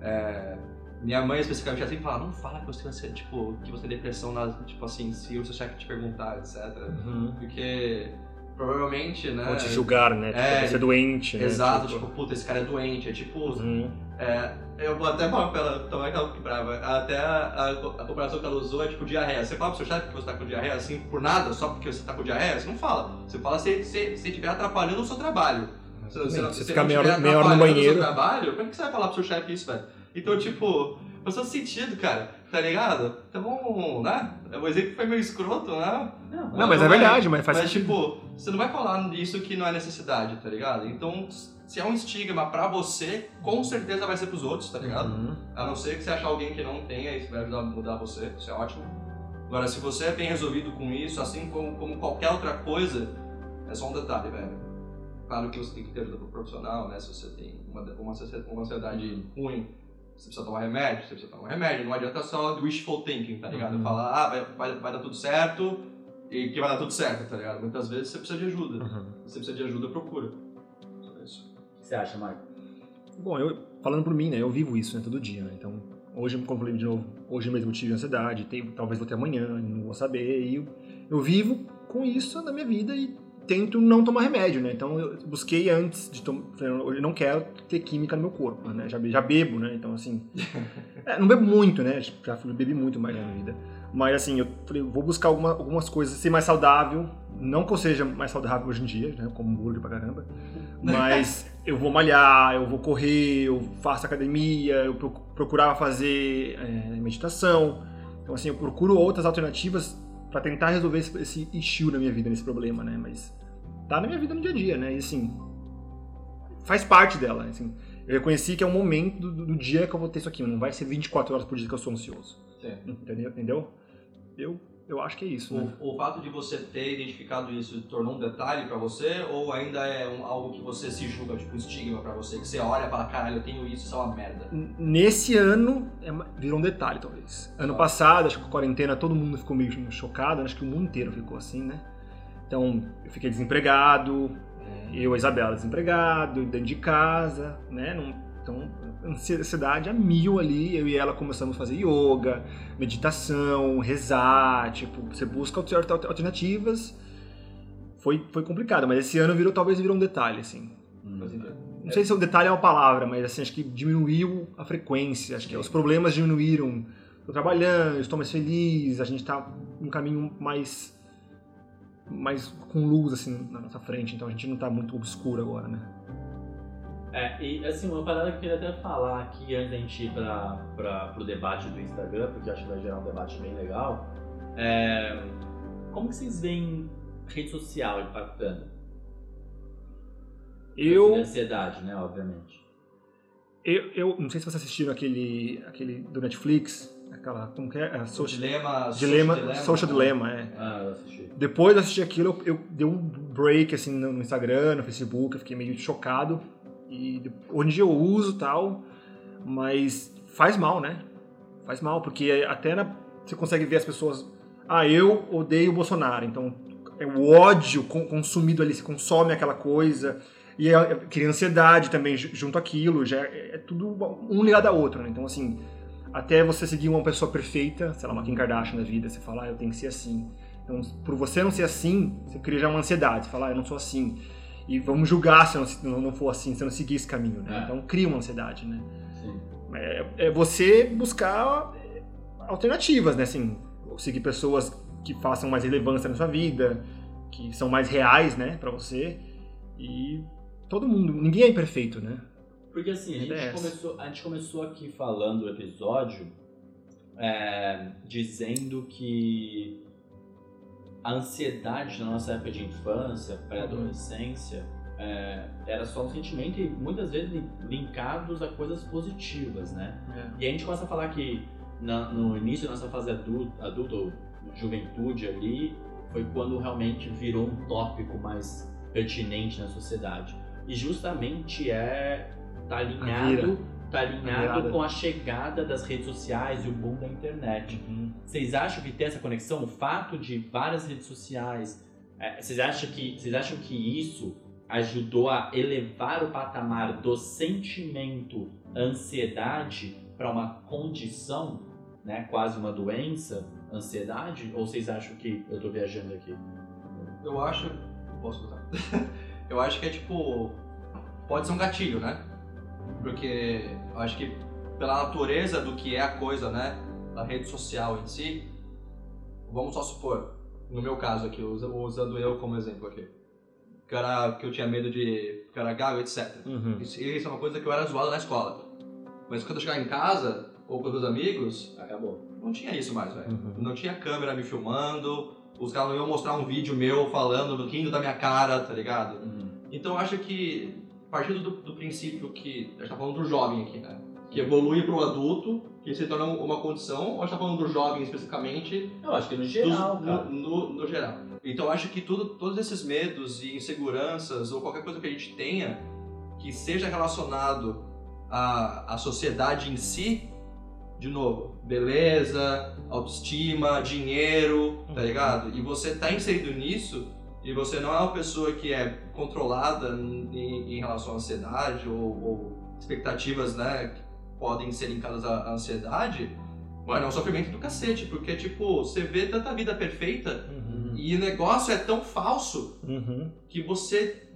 S2: é, minha mãe especificamente já sempre fala, não fala que você, você, tipo, que você tem depressão, na, tipo assim, se o seu chefe te perguntar, etc.
S3: Uhum.
S2: Porque provavelmente, né?
S3: Ou te julgar, né? Tipo,
S2: É,
S3: você é doente, né?
S2: Exato, tipo, puta, esse cara é doente. É tipo,
S3: Uhum.
S2: é, eu vou até falar pra ela, tomar aquela que brava. Até a, a, a comparação que ela usou é tipo diarreia. Você fala pro seu chefe que você tá com diarreia assim por nada, só porque você tá com diarreia? Você não fala. Você fala se estiver atrapalhando o seu trabalho. Se,
S3: Você
S2: se
S3: ficar meia
S2: estiver
S3: hora- meia hora no banheiro.
S2: seu trabalho, como é que você vai falar pro seu chefe isso, velho? Então, tipo, faz todo sentido, cara. Tá ligado? Então, né? O exemplo foi meio escroto, né?
S1: Não,
S3: Não, mas é
S2: vai-
S3: verdade, mas faz
S2: Mas, tipo, você não vai falar isso que não é necessidade, tá ligado? Então, se é um estigma pra você, com certeza vai ser pros outros, tá ligado?
S3: Uhum.
S2: A não ser que você achar alguém que não tenha, isso vai ajudar a mudar você, isso é ótimo. Agora, se você é bem resolvido com isso, assim como, como qualquer outra coisa, é só um detalhe, velho. Claro que você tem que ter ajuda pro profissional, né? Se você tem uma, uma, uma ansiedade ruim, você precisa tomar remédio, você precisa tomar remédio. Não adianta só wishful thinking, tá ligado?
S3: Uhum.
S2: Falar, ah, vai, vai, vai dar tudo certo e que vai dar tudo certo, tá ligado? Muitas vezes você precisa de ajuda.
S3: Uhum.
S2: Se você precisa de ajuda, procura. Só isso.
S1: O que você acha, Marco?
S3: Bom, eu, falando por mim, né? Eu vivo isso, né? Todo dia, né? Então, hoje, como eu falei de novo, hoje mesmo eu tive ansiedade, tem, talvez vou ter amanhã, não vou saber. E eu, eu vivo com isso na minha vida e tento não tomar remédio, né? Então, eu busquei antes de tomar... Eu não quero ter química no meu corpo, né? Já, já bebo, né? Então, assim... [laughs] é, não bebo muito, né? Já bebi muito mais na minha vida. Mas, assim, eu falei, vou buscar alguma- algumas coisas, ser mais saudável. Não que eu seja mais saudável hoje em dia, né? Como hambúrguer pra caramba. Mas [laughs] eu vou malhar, eu vou correr, eu faço academia, eu proc- procurava fazer é, meditação. Então, assim, eu procuro outras alternativas pra tentar resolver esse, esse issue na minha vida, nesse problema, né? Mas tá na minha vida no dia a dia, né? E, assim, faz parte dela, assim. Eu reconheci que é um momento do, do dia que eu vou ter isso aqui, não vai ser 24 horas por dia que eu sou ansioso.
S2: Sim.
S3: Entendeu? Entendeu? Eu, eu acho que é isso, né?
S2: O, o fato de você ter identificado isso tornou um detalhe pra você ou ainda é um- algo que você se julga, tipo um estigma pra você? Que você olha e fala, caralho, eu tenho isso, isso é uma merda.
S3: N- Nesse ano, é uma- virou um detalhe, talvez. Ano
S2: Tá.
S3: passado, acho que com a quarentena, todo mundo ficou meio chocado, acho que o mundo inteiro ficou assim, né? Então, eu fiquei desempregado, é, eu e a Isabela desempregado, dentro de casa, né? Não- então, ansiedade a mil ali, eu e ela começamos a fazer yoga, meditação, rezar, tipo, você busca alter- alter- alternativas. Foi, foi complicado, mas esse ano virou, talvez virou um detalhe, assim.
S2: Sentido.
S3: Não sei se o detalhe é uma palavra, mas assim, acho que diminuiu a frequência, acho que os problemas diminuíram. Tô trabalhando, estou mais feliz, a gente tá num caminho mais mais com luz assim na nossa frente, então a gente não tá muito obscuro agora, né?
S1: É, e assim, uma parada que eu queria até falar aqui antes da gente ir pra, pra, pro debate do Instagram, porque eu acho que vai gerar um debate bem legal. É, como que vocês veem rede social impactando?
S3: Eu,
S1: Ansiedade, né, obviamente.
S3: eu, eu não sei se vocês assistiram aquele aquele do Netflix, aquela como que é, a social,
S2: Dilema,
S3: dilema, social dilemma, é.
S1: Ah, eu assisti.
S3: Depois de assistir aquilo, eu, eu dei um break assim no Instagram, no Facebook, eu fiquei meio chocado. E de- hoje em dia eu uso tal, mas faz mal, né? Faz mal, porque até na- você consegue ver as pessoas. Ah, eu odeio o Bolsonaro, então é o ódio con- consumido ali, você consome aquela coisa. E é- é- cria ansiedade também ju- junto àquilo, já é, é tudo um ligado ao outro, né? Então, assim, até você seguir uma pessoa perfeita, sei lá, uma Kim Kardashian da vida, você fala, ah, eu tenho que ser assim. Então, por você não ser assim, você cria já uma ansiedade. Você fala, ah, eu não sou assim. E vamos julgar se não, não for assim, se eu não seguir esse caminho, né?
S1: É.
S3: Então, cria uma ansiedade, né?
S1: Sim.
S3: É, é você buscar é, alternativas, né? Assim, seguir pessoas que façam mais relevância na sua vida, que são mais reais, né, pra você. E todo mundo, ninguém é imperfeito, né?
S1: Porque assim, a gente,
S3: É
S1: começou, a gente começou aqui falando o episódio é, dizendo que a ansiedade na nossa época de infância, pré-adolescência, é, era só um sentimento e muitas vezes li- linkados a coisas positivas, né? E a gente começa a falar que na- no início da nossa fase adulta, adulta ou juventude ali, foi quando realmente virou um tópico mais pertinente na sociedade. E justamente é tá alinhado, tá alinhado com a chegada das redes sociais e o boom da internet. Vocês acham que tem essa conexão? O fato de várias redes sociais, é, vocês acham que vocês acham que isso ajudou a elevar o patamar do sentimento ansiedade para uma condição, né, quase uma doença, ansiedade? Ou vocês acham que eu tô viajando aqui?
S2: Eu acho. Posso botar? [laughs] eu acho que é tipo. Pode ser um gatilho, né? Porque eu acho que pela natureza do que é a coisa, né? Da rede social em si, vamos só supor, no meu caso aqui, usa- usando eu como exemplo aqui. Que, era, que eu tinha medo de ficar gago, etc.
S3: Uhum.
S2: Isso, isso é uma coisa que eu era zoado na escola. Mas quando eu chegava em casa, ou com os meus amigos,
S1: Acabou.
S2: não tinha isso mais, velho.
S3: Uhum.
S2: Não tinha câmera me filmando, os caras não iam mostrar um vídeo meu falando, rindo da minha cara, tá ligado? Então eu acho que, partindo do, do princípio que. A gente tá falando do jovem aqui, né? Que evolui pro adulto, que se torna uma condição, ou a gente tá falando do jovem especificamente,
S1: Eu acho que no
S2: dos-
S1: geral,
S2: no,
S1: cara.
S2: no- no geral. Então eu acho que tudo, todos esses medos e inseguranças, ou qualquer coisa que a gente tenha, que seja relacionado à, à sociedade em si, de novo, beleza, autoestima, dinheiro, tá
S3: Uhum.
S2: ligado? E você tá inserido nisso, e você não é uma pessoa que é controlada em, em relação à ansiedade ou, ou expectativas, né, que podem ser linkadas à ansiedade, mano, é um sofrimento do cacete, porque, tipo, você vê tanta vida perfeita
S3: Uhum.
S2: e o negócio é tão falso
S3: Uhum.
S2: que você,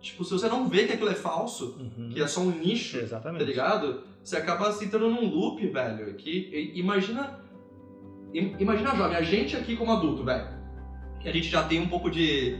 S2: tipo, se você não vê que aquilo é falso,
S3: Uhum.
S2: que é só um nicho,
S3: Exatamente.
S2: tá ligado? Você acaba se entrando num loop, velho, que imagina, im- imagina jovem, a gente aqui como adulto, velho, a gente já tem um pouco de,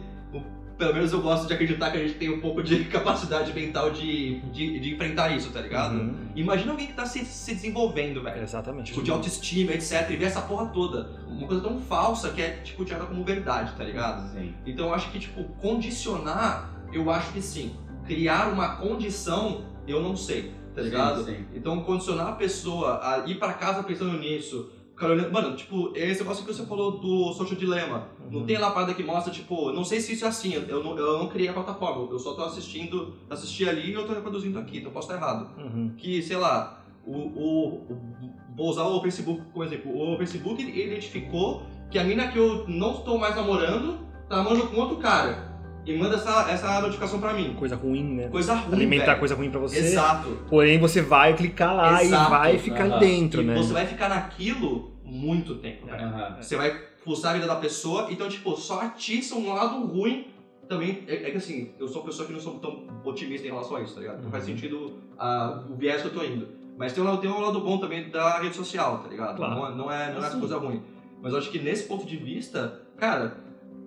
S2: pelo menos eu gosto de acreditar que a gente tem um pouco de [laughs] capacidade mental de, de, de enfrentar isso, tá ligado?
S3: Uhum.
S2: Imagina alguém que tá se, se desenvolvendo, velho.
S3: Exatamente.
S2: Tipo, de autoestima, etc. E ver essa porra toda. Uma coisa tão falsa que é, tipo, tirada como verdade, tá ligado?
S1: Sim.
S2: Então eu acho que, tipo, condicionar, eu acho que sim. Criar uma condição, eu não sei, tá ligado?
S1: Sim, sim.
S2: Então condicionar a pessoa a ir pra casa pensando nisso. Olhando- Mano, tipo, esse negócio que você falou do social dilema. Não
S3: Uhum.
S2: tem lá parada que mostra, tipo, não sei se isso é assim, eu não, eu não criei a plataforma, eu só tô assistindo, assisti ali e eu tô reproduzindo aqui, então posso estar errado
S3: Uhum.
S2: que, sei lá, o, o- vou usar o Facebook como exemplo. O Facebook identificou que a mina que eu não estou mais namorando tá namorando com outro cara. E manda essa, essa notificação pra mim.
S3: Coisa ruim, né?
S2: Coisa ruim.
S3: Alimentar
S2: velho.
S3: coisa ruim pra você.
S2: Exato.
S3: Porém, você vai clicar lá
S2: Exato.
S3: e vai ficar
S1: Aham.
S3: dentro,
S2: e
S3: né?
S2: você vai ficar naquilo muito tempo, velho.
S1: Aham.
S2: Você vai fuçar a vida da pessoa, então, tipo, só atiça um lado ruim também. É, é que assim, eu sou uma pessoa que não sou tão otimista em relação a isso, tá ligado? Não faz
S3: Uhum.
S2: sentido ah, o viés que eu tô indo. Mas tem um, lado- tem um lado bom também da rede social, tá ligado?
S3: Claro.
S2: Não, é- não é, não é
S1: Sim.
S2: coisa ruim. Mas eu acho que nesse ponto de vista, cara,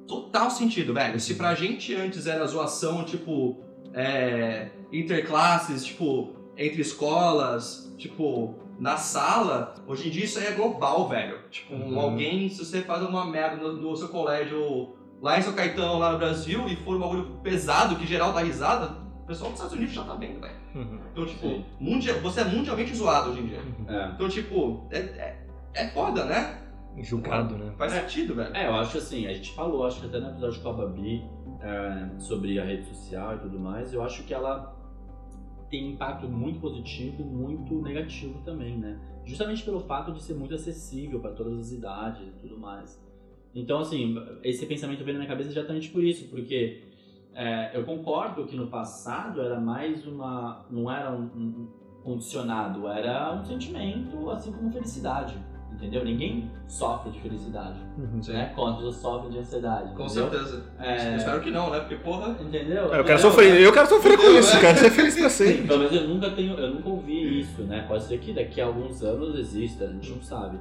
S2: total sentido, velho. Se pra gente antes era zoação, tipo, é, interclasses, tipo, entre escolas, tipo, na sala, hoje em dia isso aí é global, velho. Tipo,
S3: Uhum.
S2: alguém, se você faz uma merda no, no seu colégio lá em São Caetano, lá no Brasil, e for um bagulho pesado que geral dá risada, o pessoal dos Estados Unidos já tá vendo, velho.
S3: Uhum.
S2: Então, tipo, mundial, você é mundialmente zoado hoje em dia.
S1: É.
S2: Então, tipo, é, é, é foda, né?
S3: Julgado, né?
S2: Faz sentido, velho.
S1: É, eu acho assim, a gente falou, acho que até no episódio com a Babi, é, sobre a rede social e tudo mais, eu acho que ela tem impacto muito positivo e muito negativo também, né? Justamente pelo fato de ser muito acessível para todas as idades e tudo mais. Então, assim, esse pensamento veio na minha cabeça exatamente por isso, porque é, eu concordo que no passado era mais uma. não era um, um condicionado, era um sentimento, assim como felicidade. Entendeu? Ninguém sofre de felicidade
S3: Uhum.
S1: Né? Quando eu sofro de ansiedade.
S2: Com
S1: entendeu?
S2: certeza.
S1: É.
S2: Eu espero que não, né? Porque, porra.
S1: Entendeu?
S3: É, eu quero
S1: Entendeu?
S3: sofrer, eu quero sofrer com
S2: Entendeu,
S3: isso,
S2: né?
S3: quero ser feliz pra sempre.
S1: pelo menos eu nunca tenho, eu nunca ouvi isso, né? Pode ser que daqui a alguns anos exista, a gente não sabe.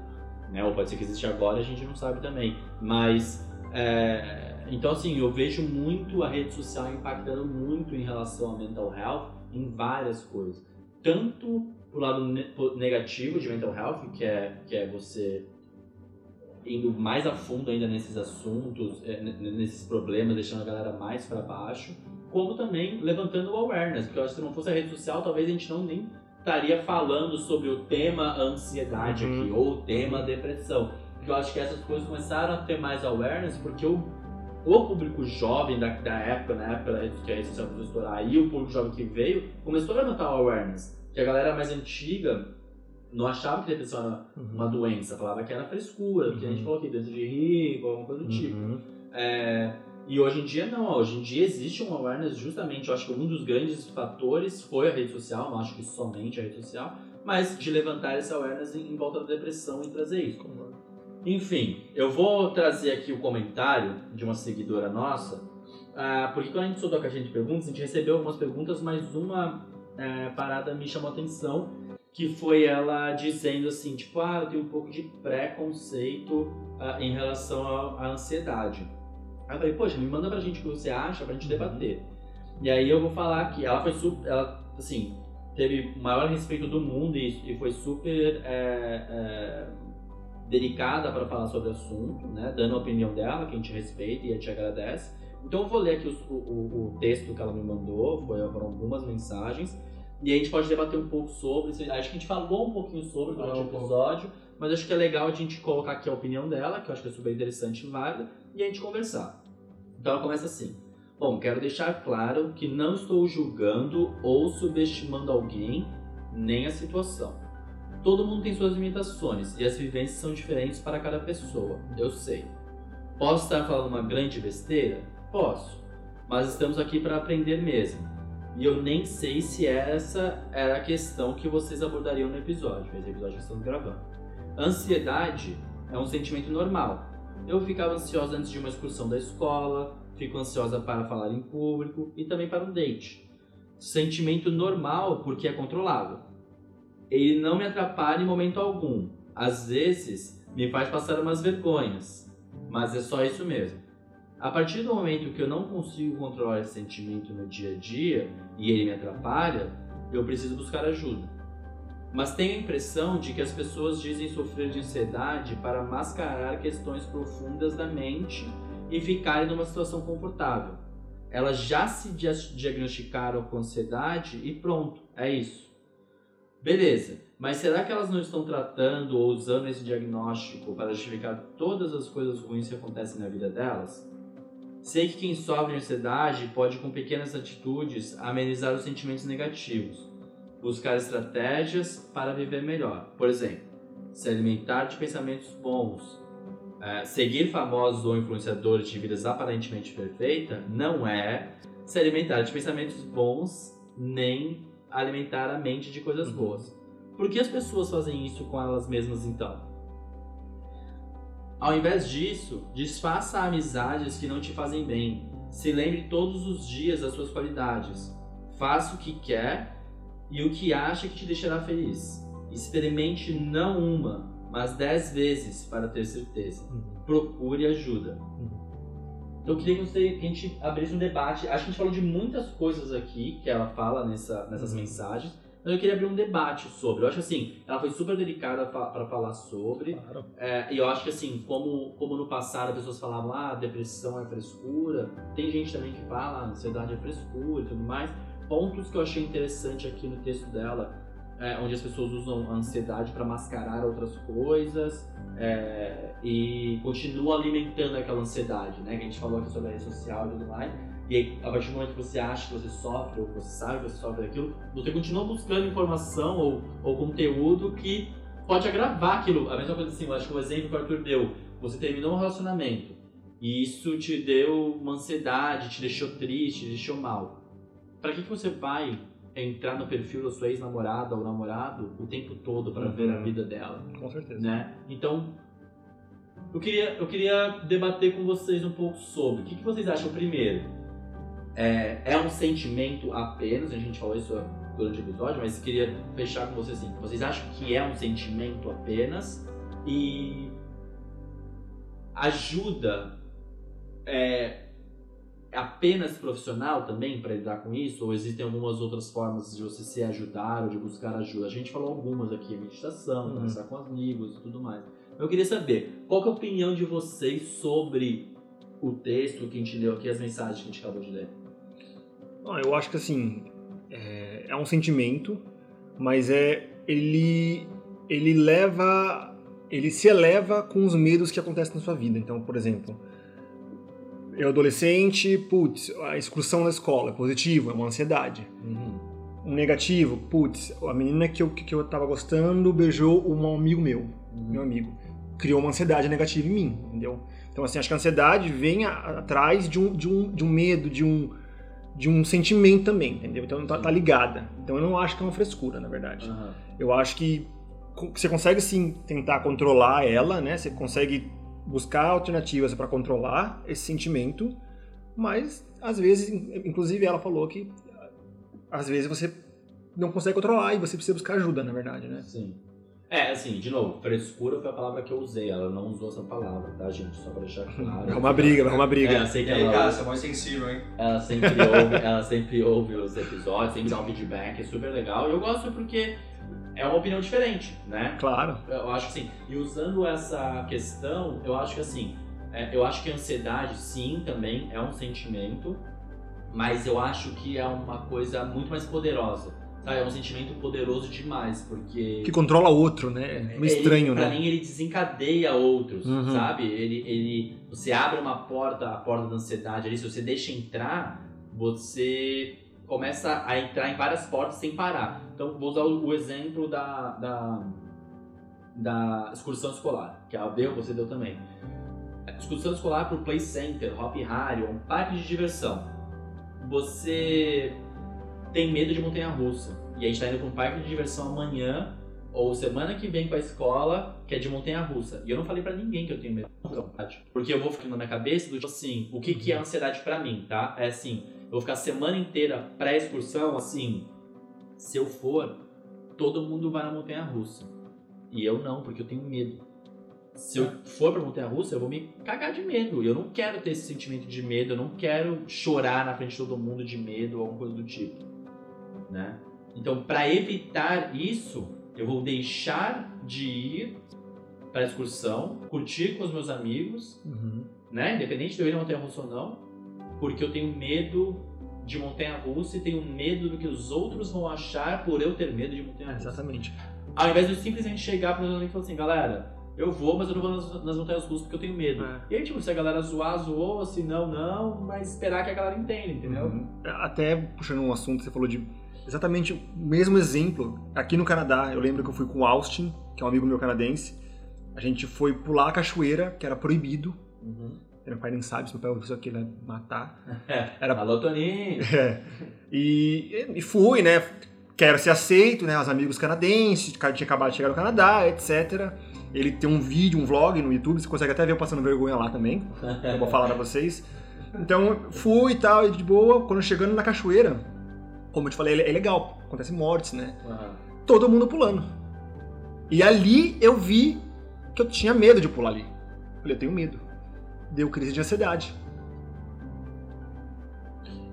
S1: Né? Ou pode ser que existe agora, a gente não sabe também. Mas é, então assim, eu vejo muito a rede social impactando muito em relação ao mental health em várias coisas. Tanto o lado ne- negativo de mental health, que é, que é você indo mais a fundo ainda nesses assuntos, n- nesses problemas, deixando a galera mais para baixo, como também levantando o awareness, porque eu acho que se não fosse a rede social, talvez a gente não nem estaria falando sobre o tema ansiedade
S3: Uhum.
S1: aqui, ou o tema depressão. Porque eu acho que essas coisas começaram a ter mais awareness, porque o, o público jovem da, da época, na época que a rede social começou a estourar, e o público jovem que veio, começou a levantar o awareness que a galera mais antiga não achava que depressão era uma doença, falava que era frescura, que a gente
S3: Uhum.
S1: falou aqui, doença de rico, alguma coisa do tipo.
S3: Uhum.
S1: É, e hoje em dia não, hoje em dia existe um awareness justamente, eu acho que um dos grandes fatores foi a rede social, não acho que somente a rede social, mas de levantar esse awareness em, em volta da depressão e trazer isso. Enfim, eu vou trazer aqui o comentário de uma seguidora nossa, ah, porque quando a gente soltou a caixinha de perguntas, a gente recebeu algumas perguntas, mas uma eh, parada me chamou a atenção, que foi ela dizendo assim, tipo, ah, eu tenho um pouco de preconceito ah, em relação à à ansiedade. Aí eu falei, poxa, me manda pra gente o que você acha, pra gente debater. E aí eu vou falar que ela foi super, ela, assim, teve o maior respeito do mundo e, e foi super é, é, delicada para falar sobre o assunto, né? Dando a opinião dela, que a gente respeita e a gente agradece. Então eu vou ler aqui o, o- o texto que ela me mandou, foram algumas mensagens, e a gente pode debater um pouco sobre. Acho que a gente falou um pouquinho sobre durante o episódio, mas acho que é legal a gente colocar aqui a opinião dela, que eu acho que é super interessante e válida, e a gente conversar. Então ela começa assim. Bom, quero deixar claro que não estou julgando ou subestimando alguém, nem a situação. Todo mundo tem suas limitações e as vivências são diferentes para cada pessoa, eu sei. Posso estar falando uma grande besteira? Posso. Mas estamos aqui para aprender mesmo. E eu nem sei se essa era a questão que vocês abordariam no episódio, esse episódio que estamos gravando. Ansiedade é um sentimento normal. Eu ficava ansiosa antes de uma excursão da escola, fico ansiosa para falar em público e também para um date. Sentimento normal porque é controlável. Ele não me atrapalha em momento algum. Às vezes me faz passar umas vergonhas, mas é só isso mesmo. A partir do momento que eu não consigo controlar esse sentimento no dia a dia e ele me atrapalha, eu preciso buscar ajuda. Mas tenho a impressão de que as pessoas dizem sofrer de ansiedade para mascarar questões profundas da mente e ficarem numa situação confortável. Elas já se dia- diagnosticaram com ansiedade e pronto, é isso. Beleza, mas será que elas não estão tratando ou usando esse diagnóstico para justificar todas as coisas ruins que acontecem na vida delas? Sei que quem sofre de ansiedade pode, com pequenas atitudes, amenizar os sentimentos negativos, buscar estratégias para viver melhor. Por exemplo, se alimentar de pensamentos bons, é, seguir famosos ou influenciadores de vidas aparentemente perfeitas não é se alimentar de pensamentos bons nem alimentar a mente de coisas
S3: Uhum.
S1: boas. Por que as pessoas fazem isso com elas mesmas então? Ao invés disso, desfaça amizades que não te fazem bem. Se lembre todos os dias das suas qualidades. Faça o que quer e o que acha que te deixará feliz. Experimente não uma, mas dez vezes para ter certeza. Procure ajuda. Eu queria que você- que a gente abrisse um debate. Acho que a gente falou de muitas coisas aqui que ela fala nessa, nessas
S3: Uhum.
S1: mensagens, mas eu queria abrir um debate sobre. Eu acho assim, ela foi super delicada para falar sobre.
S3: Claro.
S1: É, e eu acho que assim, como, como no passado as pessoas falavam, ah, depressão é frescura, tem gente também que fala, ah, ansiedade é frescura e tudo mais. Pontos que eu achei interessante aqui no texto dela, é, onde as pessoas usam a ansiedade para mascarar outras coisas é, e continuam alimentando aquela ansiedade, né? Que a gente falou aqui sobre a rede social e tudo mais. E aí, a partir do momento que você acha que você sofre, ou você sabe que você sofre daquilo, você continua buscando informação ou, ou conteúdo que pode agravar aquilo. A mesma coisa assim, eu acho que o exemplo que o Arthur deu, você terminou um relacionamento e isso te deu uma ansiedade, te deixou triste, te deixou mal. Pra que, que você vai entrar no perfil da sua ex-namorada ou namorado o tempo todo pra ver a
S3: Uhum.
S1: vida dela?
S3: Com certeza.
S1: né? Então, eu queria, eu queria debater com vocês um pouco sobre o que, que vocês acham primeiro. É, é um sentimento apenas, a gente falou isso durante o episódio, mas queria fechar com vocês assim. Vocês acham que é um sentimento apenas e ajuda é apenas profissional também para lidar com isso? Ou existem algumas outras formas de você se ajudar ou de buscar ajuda? A gente falou algumas aqui, meditação,
S3: Uhum.
S1: conversar com amigos e tudo mais. Eu queria saber, qual que é a opinião de vocês sobre o texto que a gente leu aqui, as mensagens que a gente acabou de ler?
S3: Não, eu acho que assim, é, é um sentimento, mas é ele ele leva ele se eleva com os medos que acontecem na sua vida. Então, por exemplo, eu adolescente, putz, a excursão na escola é positivo, é uma ansiedade. um negativo, putz, a menina que eu, que eu tava gostando beijou um amigo meu, meu amigo. Criou uma ansiedade negativa em mim, entendeu? Então, assim, acho que a ansiedade vem a- atrás de um, de, um, de um medo, de um, de um sentimento também, entendeu? Então, tá, tá ligada. Então, eu não acho que é uma frescura, na verdade.
S1: Aham.
S3: Eu acho que você consegue, sim, tentar controlar ela, né? Você consegue buscar alternativas para controlar esse sentimento, mas, às vezes, in- inclusive ela falou que, às vezes, você não consegue controlar e você precisa buscar ajuda, na verdade, né?
S1: Sim. É, assim, de novo, frescura foi a palavra que eu usei. Ela não usou essa palavra, tá, gente? Só pra deixar [laughs] claro.
S3: É uma briga, é uma
S1: É,
S3: briga.
S1: eu sei
S2: E
S1: que
S2: aí,
S1: ela,
S2: cara, você é mais sensível, hein?
S1: ela sempre ouve, ela sempre ouve os episódios, sempre dá um feedback, é super legal. E eu gosto porque é uma opinião diferente, né?
S3: Claro.
S1: Eu acho que assim, e usando essa questão, eu acho que assim, é, eu acho que a ansiedade, sim, também é um sentimento, mas eu acho que é uma coisa muito mais poderosa. É um sentimento poderoso demais, porque.
S3: Que controla outro, né? É meio estranho,
S1: ele, pra
S3: né?
S1: mim, ele desencadeia outros,
S3: Uhum.
S1: sabe? Ele, ele, você abre uma porta, a porta da ansiedade ali, se você deixa entrar, você começa a entrar em várias portas sem parar. Então, vou usar o, o exemplo da, da, da excursão escolar, que a deu, você deu também. A excursão escolar para o Play Center, Hop Harry, um parque de diversão. Você tem medo de montanha-russa. E a gente tá indo para um parque de diversão amanhã ou semana que vem com a escola, que é de montanha-russa. E eu não falei pra ninguém que eu tenho medo de. Porque eu vou ficando na minha cabeça do tipo assim, o que, que é ansiedade pra mim, tá? É assim, eu vou ficar a semana inteira pré-excursão, assim, se eu for, todo mundo vai na montanha-russa. E eu não, porque eu tenho medo. Se eu for pra montanha-russa, eu vou me cagar de medo. Eu não quero ter esse sentimento de medo, eu não quero chorar na frente de todo mundo de medo ou alguma coisa do tipo, né? Então, pra evitar isso, eu vou deixar de ir para a excursão, curtir com os meus amigos,
S3: Uhum.
S1: né? Independente de eu ir na montanha russa ou não, porque eu tenho medo de montanha russa e tenho medo do que os outros vão achar por eu ter medo de montanha russa.
S3: Exatamente.
S1: Ao invés de eu simplesmente chegar para os amigos e falar assim, galera, eu vou, mas eu não vou nas, nas montanhas russas porque eu tenho medo.
S3: É.
S1: E aí, tipo, se a galera zoar, zoou, se não, não, mas esperar que a galera entenda, entendeu?
S3: Uhum. Até puxando um assunto, você falou de exatamente o mesmo exemplo. Aqui no Canadá, eu lembro que eu fui com o Austin, que é um amigo meu canadense. A gente foi pular a cachoeira, que era proibido.
S1: Uhum.
S3: Meu pai nem sabe, se meu pai ouvir isso aqui, ele vai matar.
S1: É.
S3: Era-
S1: Alô, Toninho!
S3: É. E, e fui, né? Quero ser aceito, né? Os amigos canadenses, tinha acabado de chegar no Canadá, etc. Ele tem um vídeo, um vlog no YouTube, você consegue até ver eu passando vergonha lá também. Eu vou falar pra vocês. Então, fui e tal, e de boa. Quando chegando na cachoeira, como eu te falei, é legal, acontece mortes, né?
S1: Aham.
S3: Todo mundo pulando. E ali eu vi que eu tinha medo de pular ali. Falei, eu tenho medo. Deu crise de ansiedade.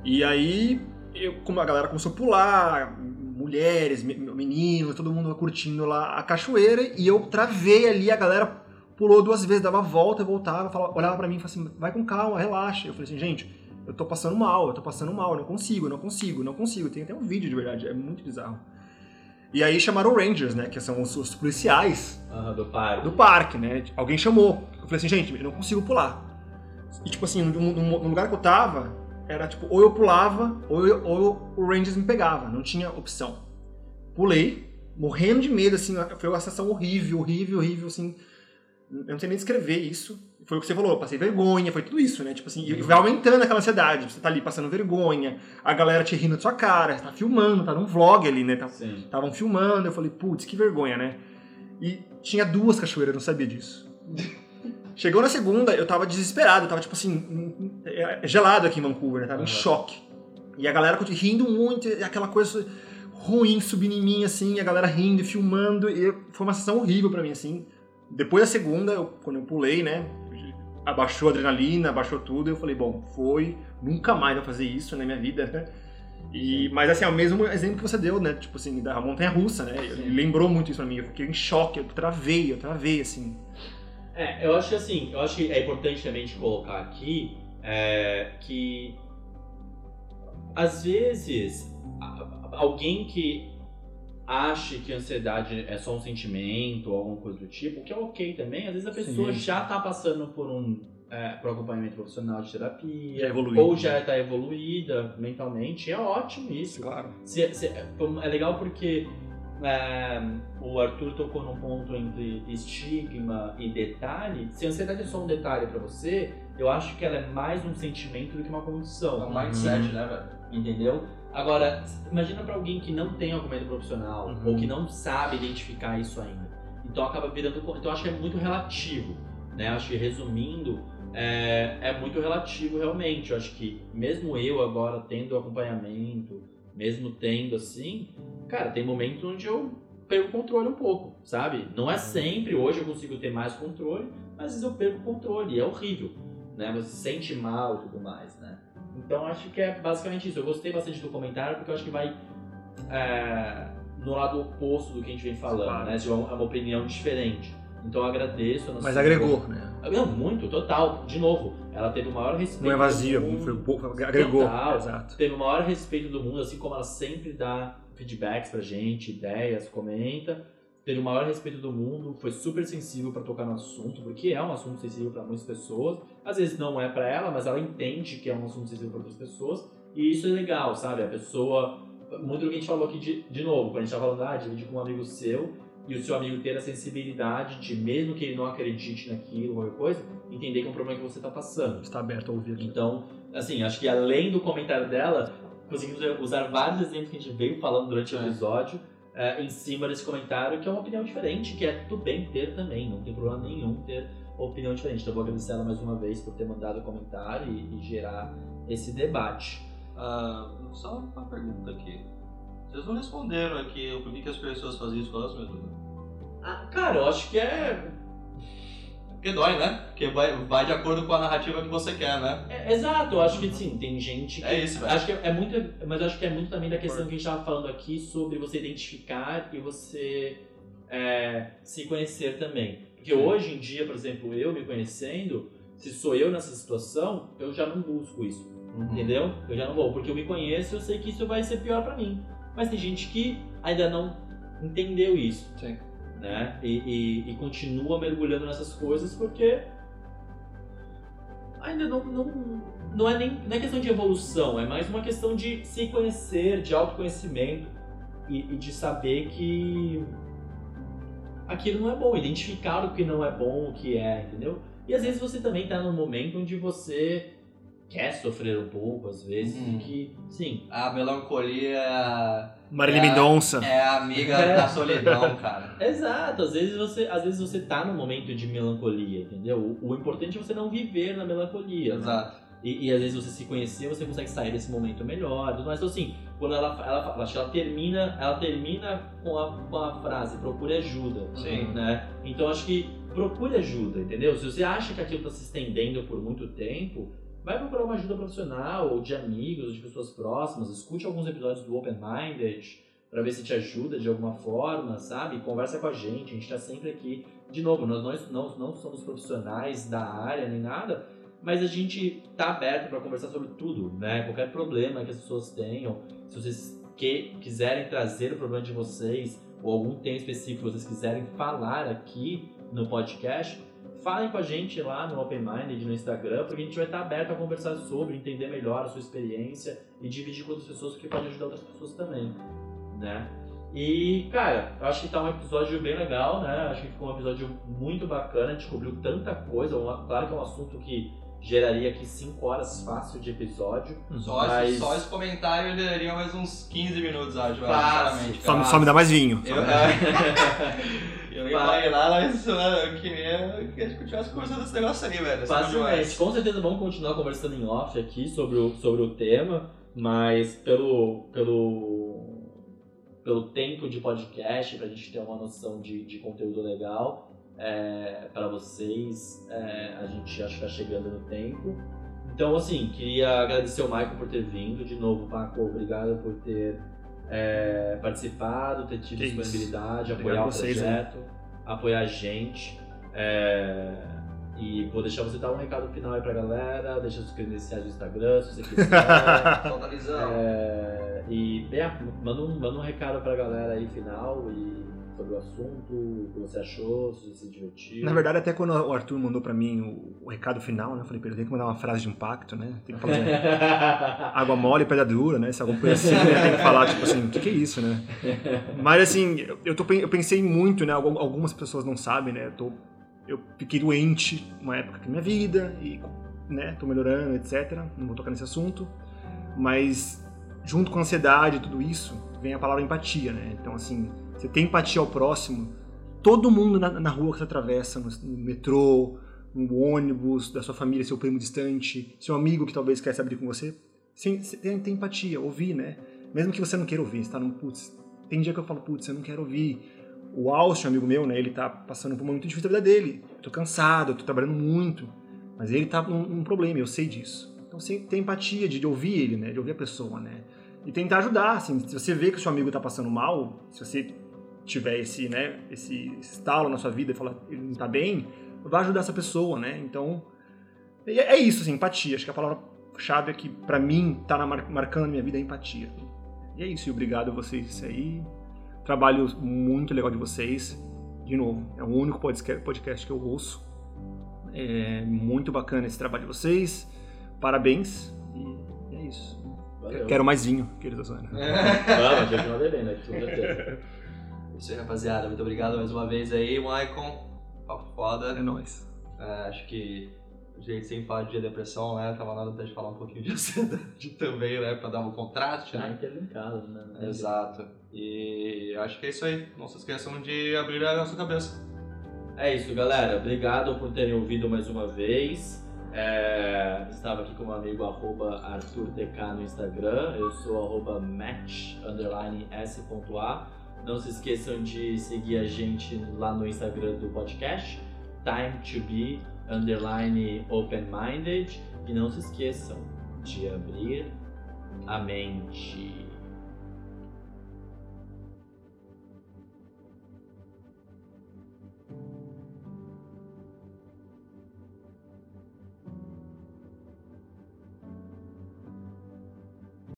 S3: E aí, eu, como a galera começou a pular, mulheres, me- meninos, todo mundo curtindo lá a cachoeira, e eu travei ali, a galera pulou duas vezes, dava volta, voltava, falava, olhava pra mim e falava assim, vai com calma, relaxa. Eu falei assim, gente, eu tô passando mal, eu tô passando mal, eu não consigo, eu não consigo, eu não consigo. Tem até um vídeo de verdade, é muito bizarro. E aí chamaram o Rangers, né, que são os, os policiais
S1: Aham, do parque.
S3: do parque, né? Alguém chamou. Eu falei assim, gente, eu não consigo pular. E tipo assim, no, no- no lugar que eu tava, era tipo, ou eu pulava, ou, eu- ou o Rangers me pegava. Não tinha opção. Pulei, morrendo de medo, assim, foi uma sensação horrível, horrível, horrível, assim. Eu não sei nem descrever isso. Foi o que você falou, eu passei vergonha, foi tudo isso, né? Tipo assim, e vai aumentando aquela ansiedade. Você tá ali passando vergonha, a galera te rindo da sua cara, você tá filmando, tá num vlog ali, né? Tá. Estavam filmando, eu falei, putz, que vergonha, né? E tinha duas cachoeiras, eu não sabia disso. [laughs] Chegou na segunda, eu tava desesperado, eu tava tipo assim, é, gelado aqui em Vancouver, né? Tava em
S1: Aham.
S3: choque. E a galera continua rindo muito, e aquela coisa ruim subindo em mim, assim, a galera rindo e filmando, e foi uma sensação horrível pra mim, assim. Depois da segunda, eu- quando eu pulei, né? Abaixou a adrenalina, abaixou tudo, eu falei, bom, foi, nunca mais vou fazer isso na minha vida, né? E, mas assim, é o mesmo exemplo que você deu, né? Tipo assim, da montanha russa, né? Ele lembrou muito isso pra mim. Eu fiquei em choque, eu travei, eu travei, assim.
S1: É, eu acho que assim, eu acho que é importante também de colocar aqui é, que às vezes alguém que ache que a ansiedade é só um sentimento ou alguma coisa do tipo, o que é ok também, às vezes a pessoa
S3: Sim.
S1: já tá passando por um é, para acompanhamento profissional de terapia,
S3: Já
S1: ou já está evoluída mentalmente, é ótimo isso.
S3: Claro.
S1: Se- se- é legal porque é, o Arthur tocou num ponto entre estigma e detalhe. Se a ansiedade é só um detalhe pra você, eu acho que ela é mais um sentimento do que uma
S2: É
S1: condição.
S2: um mindset, né, velho?
S1: Entendeu? Agora, imagina pra alguém que não tem acompanhamento profissional
S3: Uhum.
S1: ou que não sabe identificar isso ainda. Então acaba virando. Então acho que é muito relativo. Né? Acho que resumindo, é, é muito relativo realmente. Eu acho que mesmo eu agora tendo acompanhamento, mesmo tendo assim, cara, tem momentos onde eu perco o controle um pouco, sabe? Não é sempre, hoje eu consigo ter mais controle, mas às vezes eu perco o controle, e é horrível, né? Você se sente mal e tudo mais? Então acho que é basicamente isso. Eu gostei bastante do comentário porque eu acho que vai é, no lado oposto do que a gente vem falando,
S3: Claro.
S1: né? De uma, é uma opinião diferente. Então eu agradeço.
S3: Mas agregou, né?
S1: não, muito, total. De novo, ela teve o maior respeito.
S3: Não é vazia,
S1: do mundo,
S3: foi pouco, agregou.
S1: Total.
S3: Exato.
S1: Teve o maior respeito do mundo, assim como ela sempre dá feedbacks pra gente, ideias, comenta. Teve o maior respeito do mundo, foi super sensível pra tocar no assunto, porque é um assunto sensível pra muitas pessoas. Às vezes não é pra ela, mas ela entende que é um assunto sensível pra outras pessoas. E isso é legal, sabe? A pessoa. Muito do que a gente falou aqui de, de novo, quando a gente tá falando, ah, dividir com um amigo seu, e o seu amigo ter a sensibilidade de, mesmo que ele não acredite naquilo, qualquer coisa, entender que é um problema que você tá passando.
S3: Está aberto a ouvir.
S1: Então, assim, acho que além do comentário dela, conseguimos usar vários exemplos que a gente veio falando durante o
S2: É.
S1: episódio é, em cima desse comentário, que é uma opinião diferente, que é tudo bem ter também, não tem problema nenhum ter opinião diferente. Então, eu vou agradecer ela mais uma vez por ter mandado o comentário e, e gerar esse debate.
S2: Ah, só uma pergunta aqui. Vocês não responderam aqui o que as pessoas fazem isso com elas mesmas.
S1: Ah, cara, eu acho que é
S2: Porque dói, né? Porque vai, vai de acordo com a narrativa que você quer, né?
S1: É, exato, eu acho que sim, tem gente que.
S2: É isso, velho.
S1: Acho que é muito. Mas acho que é muito também da questão que a gente estava falando aqui sobre você identificar e você é, se conhecer também. Porque
S2: Sim.
S1: hoje em dia, por exemplo, eu me conhecendo, se sou eu nessa situação, eu já não busco isso. Entendeu? Eu já não vou, porque eu me conheço, eu sei que isso vai ser pior pra mim. Mas tem gente que ainda não entendeu isso
S2: Sim.
S1: Né? E, e- e continua mergulhando nessas coisas porque ainda não, não, não é nem não é questão de evolução, é mais uma questão de se conhecer, de autoconhecimento e, e de saber que aquilo não é bom, identificar o que não é bom, o que é, entendeu? E às vezes você também tá num momento onde você quer sofrer um pouco, às vezes,
S2: Uhum.
S1: e que, sim,
S2: A melancolia
S3: Marília
S2: É.
S3: Mendonça.
S2: é a amiga [laughs]
S1: É.
S2: da solidão, cara.
S1: Exato, às vezes você, às vezes você tá num momento de melancolia, entendeu? O, o importante é você não viver na melancolia. né?
S2: Exato.
S1: E, e às vezes você se conhecer, você consegue sair desse momento melhor. mais. Então assim, quando ela, ela, fala- acho que ela termina, ela termina com a, com a frase, procure ajuda.
S2: Sim.
S1: Né? Então acho que procure ajuda, entendeu? Se você acha que aquilo está se estendendo por muito tempo, vai procurar uma ajuda profissional, ou de amigos, ou de pessoas próximas. Escute alguns episódios do Open Minded para ver se te ajuda de alguma forma, sabe? Conversa com a gente, a gente está sempre aqui. De novo, nós não, não, somos profissionais da área nem nada, mas a gente tá aberto para conversar sobre tudo, né? Qualquer problema que as pessoas tenham, se vocês que, quiserem trazer o problema de vocês ou algum tema específico que vocês quiserem falar aqui no podcast, falem com a gente lá no Open Minded, no Instagram, porque a gente vai estar aberto a conversar sobre, entender melhor a sua experiência e dividir com outras pessoas, porque pode ajudar outras pessoas também, né? E, cara, eu acho que tá um episódio bem legal, né? Acho que ficou um episódio muito bacana, descobriu tanta coisa. uma- Claro que é um assunto que geraria aqui 5 horas fácil de episódio.
S2: Só,
S1: Mas-
S2: esse, só esse comentário ele daria mais uns 15 minutos, acho.
S1: Fácil.
S2: sinceramente,
S3: Só, só me dá mais vinho.
S2: Eu, [laughs] eu ia imaginar, mas eu queria que a gente continuasse conversando desse negócio aí, velho. Esse é
S1: Facilmente. Com certeza vamos continuar conversando em off aqui sobre o, sobre o tema, mas pelo, pelo, pelo tempo de podcast, pra gente ter uma noção de, de conteúdo legal é, para vocês, é, a gente acho que tá chegando no tempo. Então, assim, queria agradecer o Michael por ter vindo. De novo, Paco, obrigado por ter é, participado, ter tido
S3: Que isso.
S1: disponibilidade,
S3: Obrigado
S1: apoiar o
S3: vocês,
S1: projeto, apoiar a gente. É, e vou deixar você dar um recado final aí pra galera, deixa os credenciais do Instagram, se você quiser. [laughs]
S2: Solta a visão.
S1: É, e Bea, manda um, manda um recado pra galera aí final e sobre o assunto, o que você achou, se você se divertiu.
S3: Na verdade, até quando o Arthur mandou pra mim o, o recado final, né? Eu falei, pera, tem que mandar uma frase de impacto, né? Tem que falar [laughs] assim, água mole, pedra dura, né? Se alguma coisa assim, né? Tem que falar, tipo assim, o que, que é isso, né? Mas assim, eu, tô, eu pensei muito, né? Algumas pessoas não sabem, né? Eu, tô, eu fiquei doente uma época da minha vida e, né? Tô melhorando, etc. Não vou tocar nesse assunto. Mas junto com a ansiedade e tudo isso, vem a palavra empatia, né? Então, assim, você tem empatia ao próximo, todo mundo na, na rua que você atravessa, no, no, metrô, no ônibus, da sua família, seu primo distante, seu amigo que talvez quer se abrir com você, tem, tem empatia, ouvir, né? Mesmo que você não queira ouvir, você tá num, putz, tem dia que eu falo, putz, eu não quero ouvir. O Austin, amigo meu, né, ele tá passando por um momento difícil da vida dele. Eu tô cansado, eu tô trabalhando muito, mas ele tá com um, um problema, eu sei disso. Então você tem empatia de, de ouvir ele, né, de ouvir a pessoa, né? e tentar ajudar, assim, se você vê que o seu amigo está passando mal, se você tiver esse, né, esse estalo na sua vida e falar ele não está bem, vai ajudar essa pessoa, né? Então, é isso, assim, empatia. Acho que a palavra-chave aqui, para mim, está marcando a minha vida é empatia. E é isso, e obrigado a vocês aí. Trabalho muito legal de vocês. De novo, é o único podcast que eu ouço. É muito bacana esse trabalho de vocês. Parabéns. E é isso. Valeu. Quero mais vinho, querido Zona.
S1: Vamos, [laughs] a gente vai beber, né? Com certeza. [laughs]
S2: Isso aí, rapaziada. Muito obrigado mais uma vez aí, Maicon. Papo foda.
S3: É nóis.
S2: É, acho que a gente sempre fala de depressão, né? Tava na hora de falar um pouquinho [laughs] de ansiedade também, né? Pra dar um contraste,
S1: né? Ah, interlinkado, né?
S2: Exato. E acho que é isso aí. Não se esqueçam de abrir a nossa cabeça.
S1: É isso, galera. Obrigado por terem ouvido mais uma vez. É, estava aqui com o amigo arroba ArthurTK no Instagram, eu sou arroba match, underline s.a. Não se esqueçam de seguir a gente lá no Instagram do podcast, time to be underline open-minded. E não se esqueçam de abrir a mente.